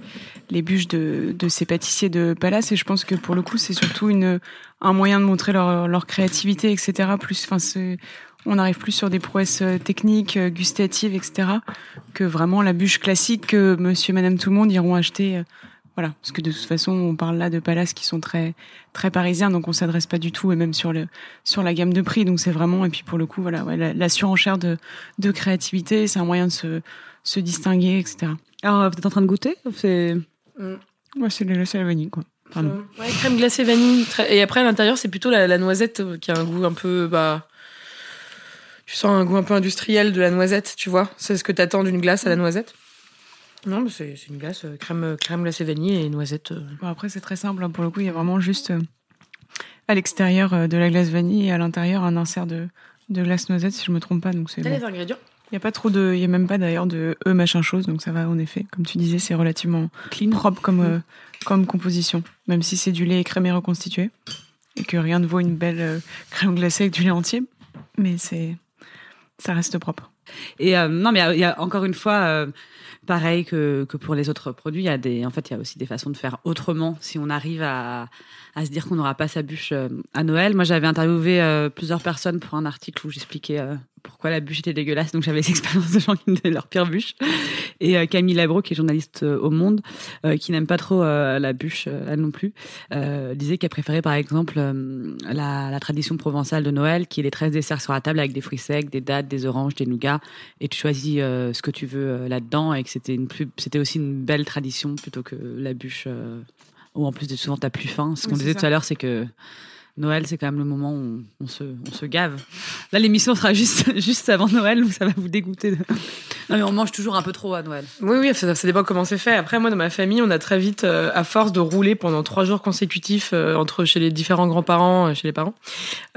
les bûches de, de ces pâtissiers de Palace. Et je pense que pour le coup, c'est surtout une, un moyen de montrer leur, leur créativité, etc. Plus, enfin, c'est, on arrive plus sur des prouesses euh, techniques, euh, gustatives, etc. que vraiment la bûche classique que monsieur, madame, tout le monde iront acheter. euh, Voilà. Parce que de toute façon, on parle là de Palace qui sont très, très parisiens, donc on s'adresse pas du tout, et même sur le, sur la gamme de prix. Donc c'est vraiment, et puis pour le coup, voilà, ouais, la, la surenchère de, de créativité, c'est un moyen de se, se distinguer, etc. Alors, vous êtes en train de goûter C'est Ouais, c'est la vanille, quoi. Pardon. Ouais, crème glacée vanille. très- Et après, à l'intérieur, c'est plutôt la, la noisette qui a un goût un peu. Bah, tu sens un goût un peu industriel de la noisette, tu vois. C'est ce que t'attends d'une glace à la noisette. Non, mais c'est c'est une glace euh, crème, crème glacée vanille et noisette. euh. Bon, après, c'est très simple. hein. Pour le coup, il y a vraiment juste euh, à l'extérieur euh, de la glace vanille et à l'intérieur un insert de, de glace noisette, si je me trompe pas. Donc c'est T'as bon. les ingrédients? Il y a pas trop de, il y a même pas d'ailleurs de e machin chose, donc ça va en effet. Comme tu disais, c'est relativement clean. propre comme euh, comme composition, même si c'est du lait écrémé reconstitué et que rien ne vaut une belle euh, crème glacée avec du lait entier, mais c'est ça reste propre. Et euh, non, mais a- il y, a encore une fois, euh, pareil que, pour les autres produits, il y a des, en fait, il y a aussi des façons de faire autrement. Si on arrive à, se dire qu'on n'aura pas sa bûche euh, à Noël. Moi, j'avais interviewé euh, plusieurs personnes pour un article où j'expliquais euh, pourquoi la bûche était dégueulasse. Donc, j'avais l'expérience [LAUGHS] de gens qui me donnaient leur pire bûche. Et euh, Camille Labro, qui est journaliste euh, au Monde, euh, qui n'aime pas trop la bûche, elle non plus, disait qu'elle préférait par exemple la, la tradition provençale de Noël, qui est les 13 desserts sur la table avec des fruits secs, des dattes, des oranges, des nougats, et tu choisis ce que tu veux là-dedans, et que c'était une plus, c'était aussi une belle tradition plutôt que la bûche où en plus de souvent t'as plus faim. Ce qu'on disait ça. tout à l'heure, c'est que Noël, c'est quand même le moment où on, on se, on se gave. Là, l'émission sera juste, [LAUGHS] juste avant Noël, où ça va vous dégoûter. de- Non, mais on mange toujours un peu trop à Noël. Oui, oui, ça, ça dépend comment c'est fait. Après, moi, dans ma famille, on a très vite, euh, à force de rouler pendant trois jours consécutifs euh, entre chez les différents grands-parents, euh, chez les parents,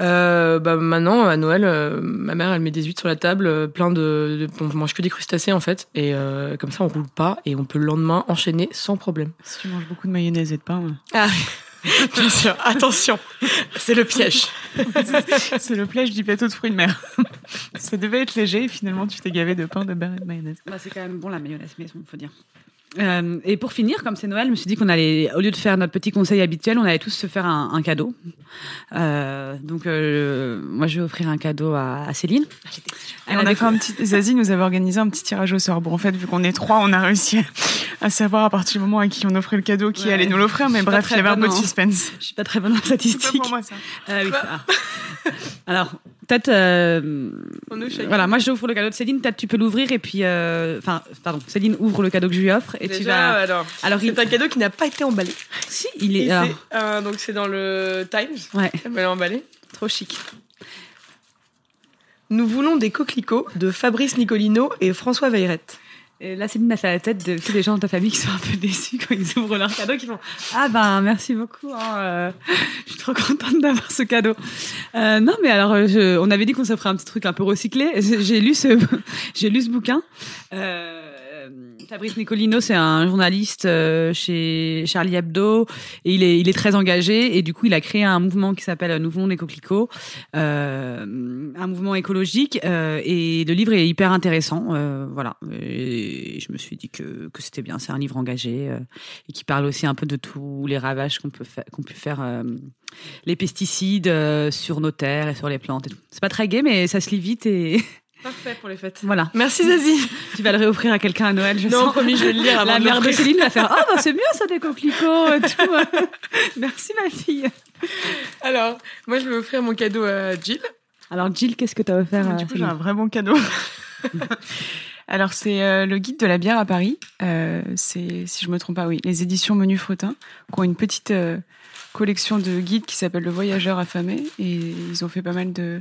euh, bah, maintenant, à Noël, euh, ma mère, elle met des huîtres sur la table, plein de, de- On mange que des crustacés, en fait. Et euh, comme ça, on roule pas et on peut le lendemain enchaîner sans problème. Si tu manges beaucoup de mayonnaise et de pain, Ah, [LAUGHS] bien sûr, attention, c'est le piège. [LAUGHS] c'est le piège du plateau de fruits [LAUGHS] de mer. ça devait être léger et finalement tu t'es gavé de pain, de beurre et de mayonnaise. Bah, c'est quand même bon la mayonnaise maison, faut dire. Euh, et pour finir, comme c'est Noël, je me suis dit qu'on allait, au lieu de faire notre petit conseil habituel, on allait tous se faire un, un cadeau. Euh, donc, euh, moi, je vais offrir un cadeau à, à Céline. Et on a fait un petit, Zazie nous avait organisé un petit tirage au sort. Bon, en fait, vu qu'on est trois, on a réussi à savoir à partir du moment à qui on offrait le cadeau, qui Ouais. allait nous l'offrir. Mais Je bref, il y avait un peu de suspense. Je suis pas très bonne en C'est pas statistiques. pour moi, ça. Ah oui, ah. [LAUGHS] Alors, peut-être. euh, voilà, moi j'ouvre le cadeau de Céline. Peut-être tu peux l'ouvrir et puis, euh, enfin, pardon, Céline ouvre le cadeau que je lui offre et tu vas. alors, Alors, il, c'est un cadeau qui n'a pas été emballé. si, il est. alors, donc c'est dans le Times. ouais, Elle emballé. trop chic. Nous voulons des coquelicots de Fabrice Nicolino et François Veyrette. Et là, Céline a fait la tête de tous les gens de ta famille qui sont un peu déçus quand ils ouvrent leur cadeau, qui font Ah ben merci beaucoup, hein, euh, je suis trop contente d'avoir ce cadeau. Euh, non, mais alors, on avait dit qu'on se ferait un petit truc un peu recyclé. J'ai lu ce, [LAUGHS] j'ai lu ce bouquin. Euh, Fabrice Nicolino, c'est un journaliste euh, chez Charlie Hebdo et il est, très engagé et du coup, il a créé un mouvement qui s'appelle Nous voulons des coquelicots, euh, un mouvement écologique euh, et le livre est hyper intéressant. euh, voilà, et je me suis dit que, c'était bien. C'est un livre engagé euh, et qui parle aussi un peu de tous les ravages qu'on peut faire, qu'on peut faire euh, les pesticides euh, sur nos terres et sur les plantes. C'est pas très gai, mais ça se lit vite et [LAUGHS] Parfait pour les fêtes. voilà. Merci Zazie. [LAUGHS] Tu vas le réoffrir à quelqu'un à Noël, je Non, sens. promis, je vais le lire avant La de mère de. Céline va faire Ah, bah c'est bien ça, des coquelicots et tout. [LAUGHS] Merci, ma fille. Alors, moi je vais offrir mon cadeau à Jill. Alors, Jill, qu'est-ce que tu as offert à Du coup, j'ai un vrai bon cadeau. [LAUGHS] Alors, c'est euh, le guide de la bière à Paris. Euh, c'est, si je me trompe pas, oui, les éditions Menu Fretin, qui ont une petite euh, collection de guides qui s'appelle Le Voyageur affamé. Et ils ont fait pas mal de,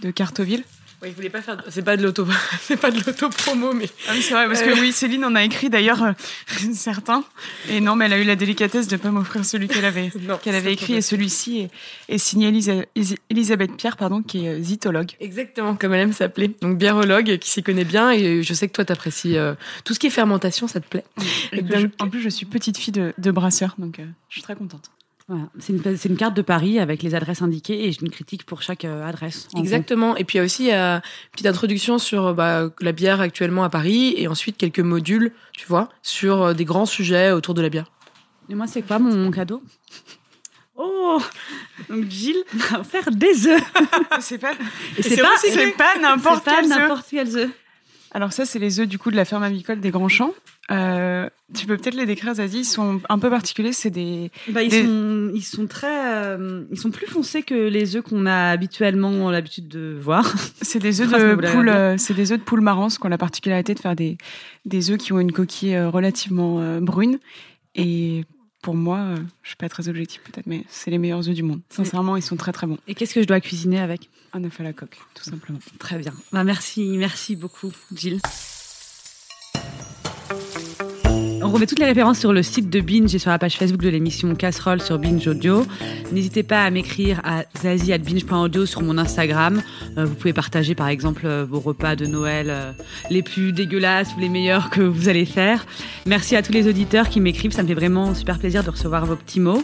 de cartes aux villes. Oui, il voulait pas faire. C'est pas de l'auto, [LAUGHS] c'est pas de l'auto promo, mais Ah oui, c'est vrai, parce que oui, Céline en a écrit d'ailleurs euh, [LAUGHS] certains. Et non, mais elle a eu la délicatesse de pas m'offrir celui qu'elle avait, [LAUGHS] qu'elle avait écrit. Et celui-ci est, est signé Elisa- Elis- Elisabeth Pierre, pardon, qui est euh, zytologue. exactement comme elle aime s'appeler. Donc biérologue qui s'y connaît bien et je sais que toi t'apprécies euh, tout ce qui est fermentation, ça te plaît. Et que je- en plus, je suis petite fille de, de brasseur, donc euh, je suis très contente. Voilà. C'est une, carte de Paris avec les adresses indiquées et j'ai une critique pour chaque euh, adresse. en Exactement. Et puis il y a aussi euh, une petite introduction sur bah, la bière actuellement à Paris et ensuite quelques modules, tu vois, sur euh, des grands sujets autour de la bière. Et moi, c'est quoi mon cadeau? Oh Donc, Jill va offert des œufs. C'est pas, Et c'est pas, n'importe quel œuf. Alors ça, c'est les œufs du coup de la ferme avicole des Grands Champs. Euh, tu peux peut-être les décrire, Zazie. Ils sont un peu particuliers. C'est des, Bah, ils, Des- sont, ils sont très, euh, ils sont plus foncés que les œufs qu'on a habituellement l'habitude de voir. [LAUGHS] c'est des œufs de poule. euh, c'est des œufs de poule qui ont la particularité de faire des des œufs qui ont une coquille euh, relativement brune. Et pour moi, euh, je suis pas très objective peut-être, mais c'est les meilleurs œufs du monde. Sincèrement, ils sont très très bons. Et qu'est-ce que je dois cuisiner avec? Un œuf à la coque, tout simplement. Très bien. Bah, merci, merci beaucoup, Jill. Remet toutes les références sur le site de Binge et sur la page Facebook de l'émission Casserole sur Binge Audio. N'hésitez pas à m'écrire à zazie.binge.audio sur mon Instagram. Euh, vous pouvez partager par exemple euh, vos repas de Noël euh, les plus dégueulasses ou les meilleurs que vous allez faire. Merci à tous les auditeurs qui m'écrivent, ça me fait vraiment super plaisir de recevoir vos petits mots.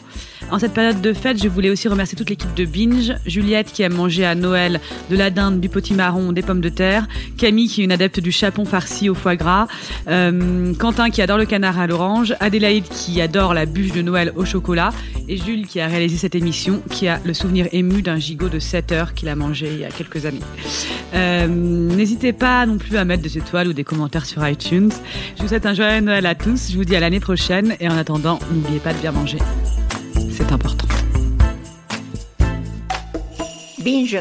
En cette période de fête, je voulais aussi remercier toute l'équipe de Binge, Juliette qui aime manger à Noël de la dinde, du potimarron, des pommes de terre, Camille qui est une adepte du chapon farci au foie gras, Quentin qui adore le canard à l'orange, Adélaïde qui adore la bûche de Noël au chocolat et Jules qui a réalisé cette émission qui a le souvenir ému d'un gigot de 7 heures qu'il a mangé il y a quelques années. Euh, N'hésitez pas non plus à mettre des étoiles ou des commentaires sur iTunes. Je vous souhaite un joyeux Noël à tous, je vous dis à l'année prochaine et en attendant, n'oubliez pas de bien manger. C'est important. Binge.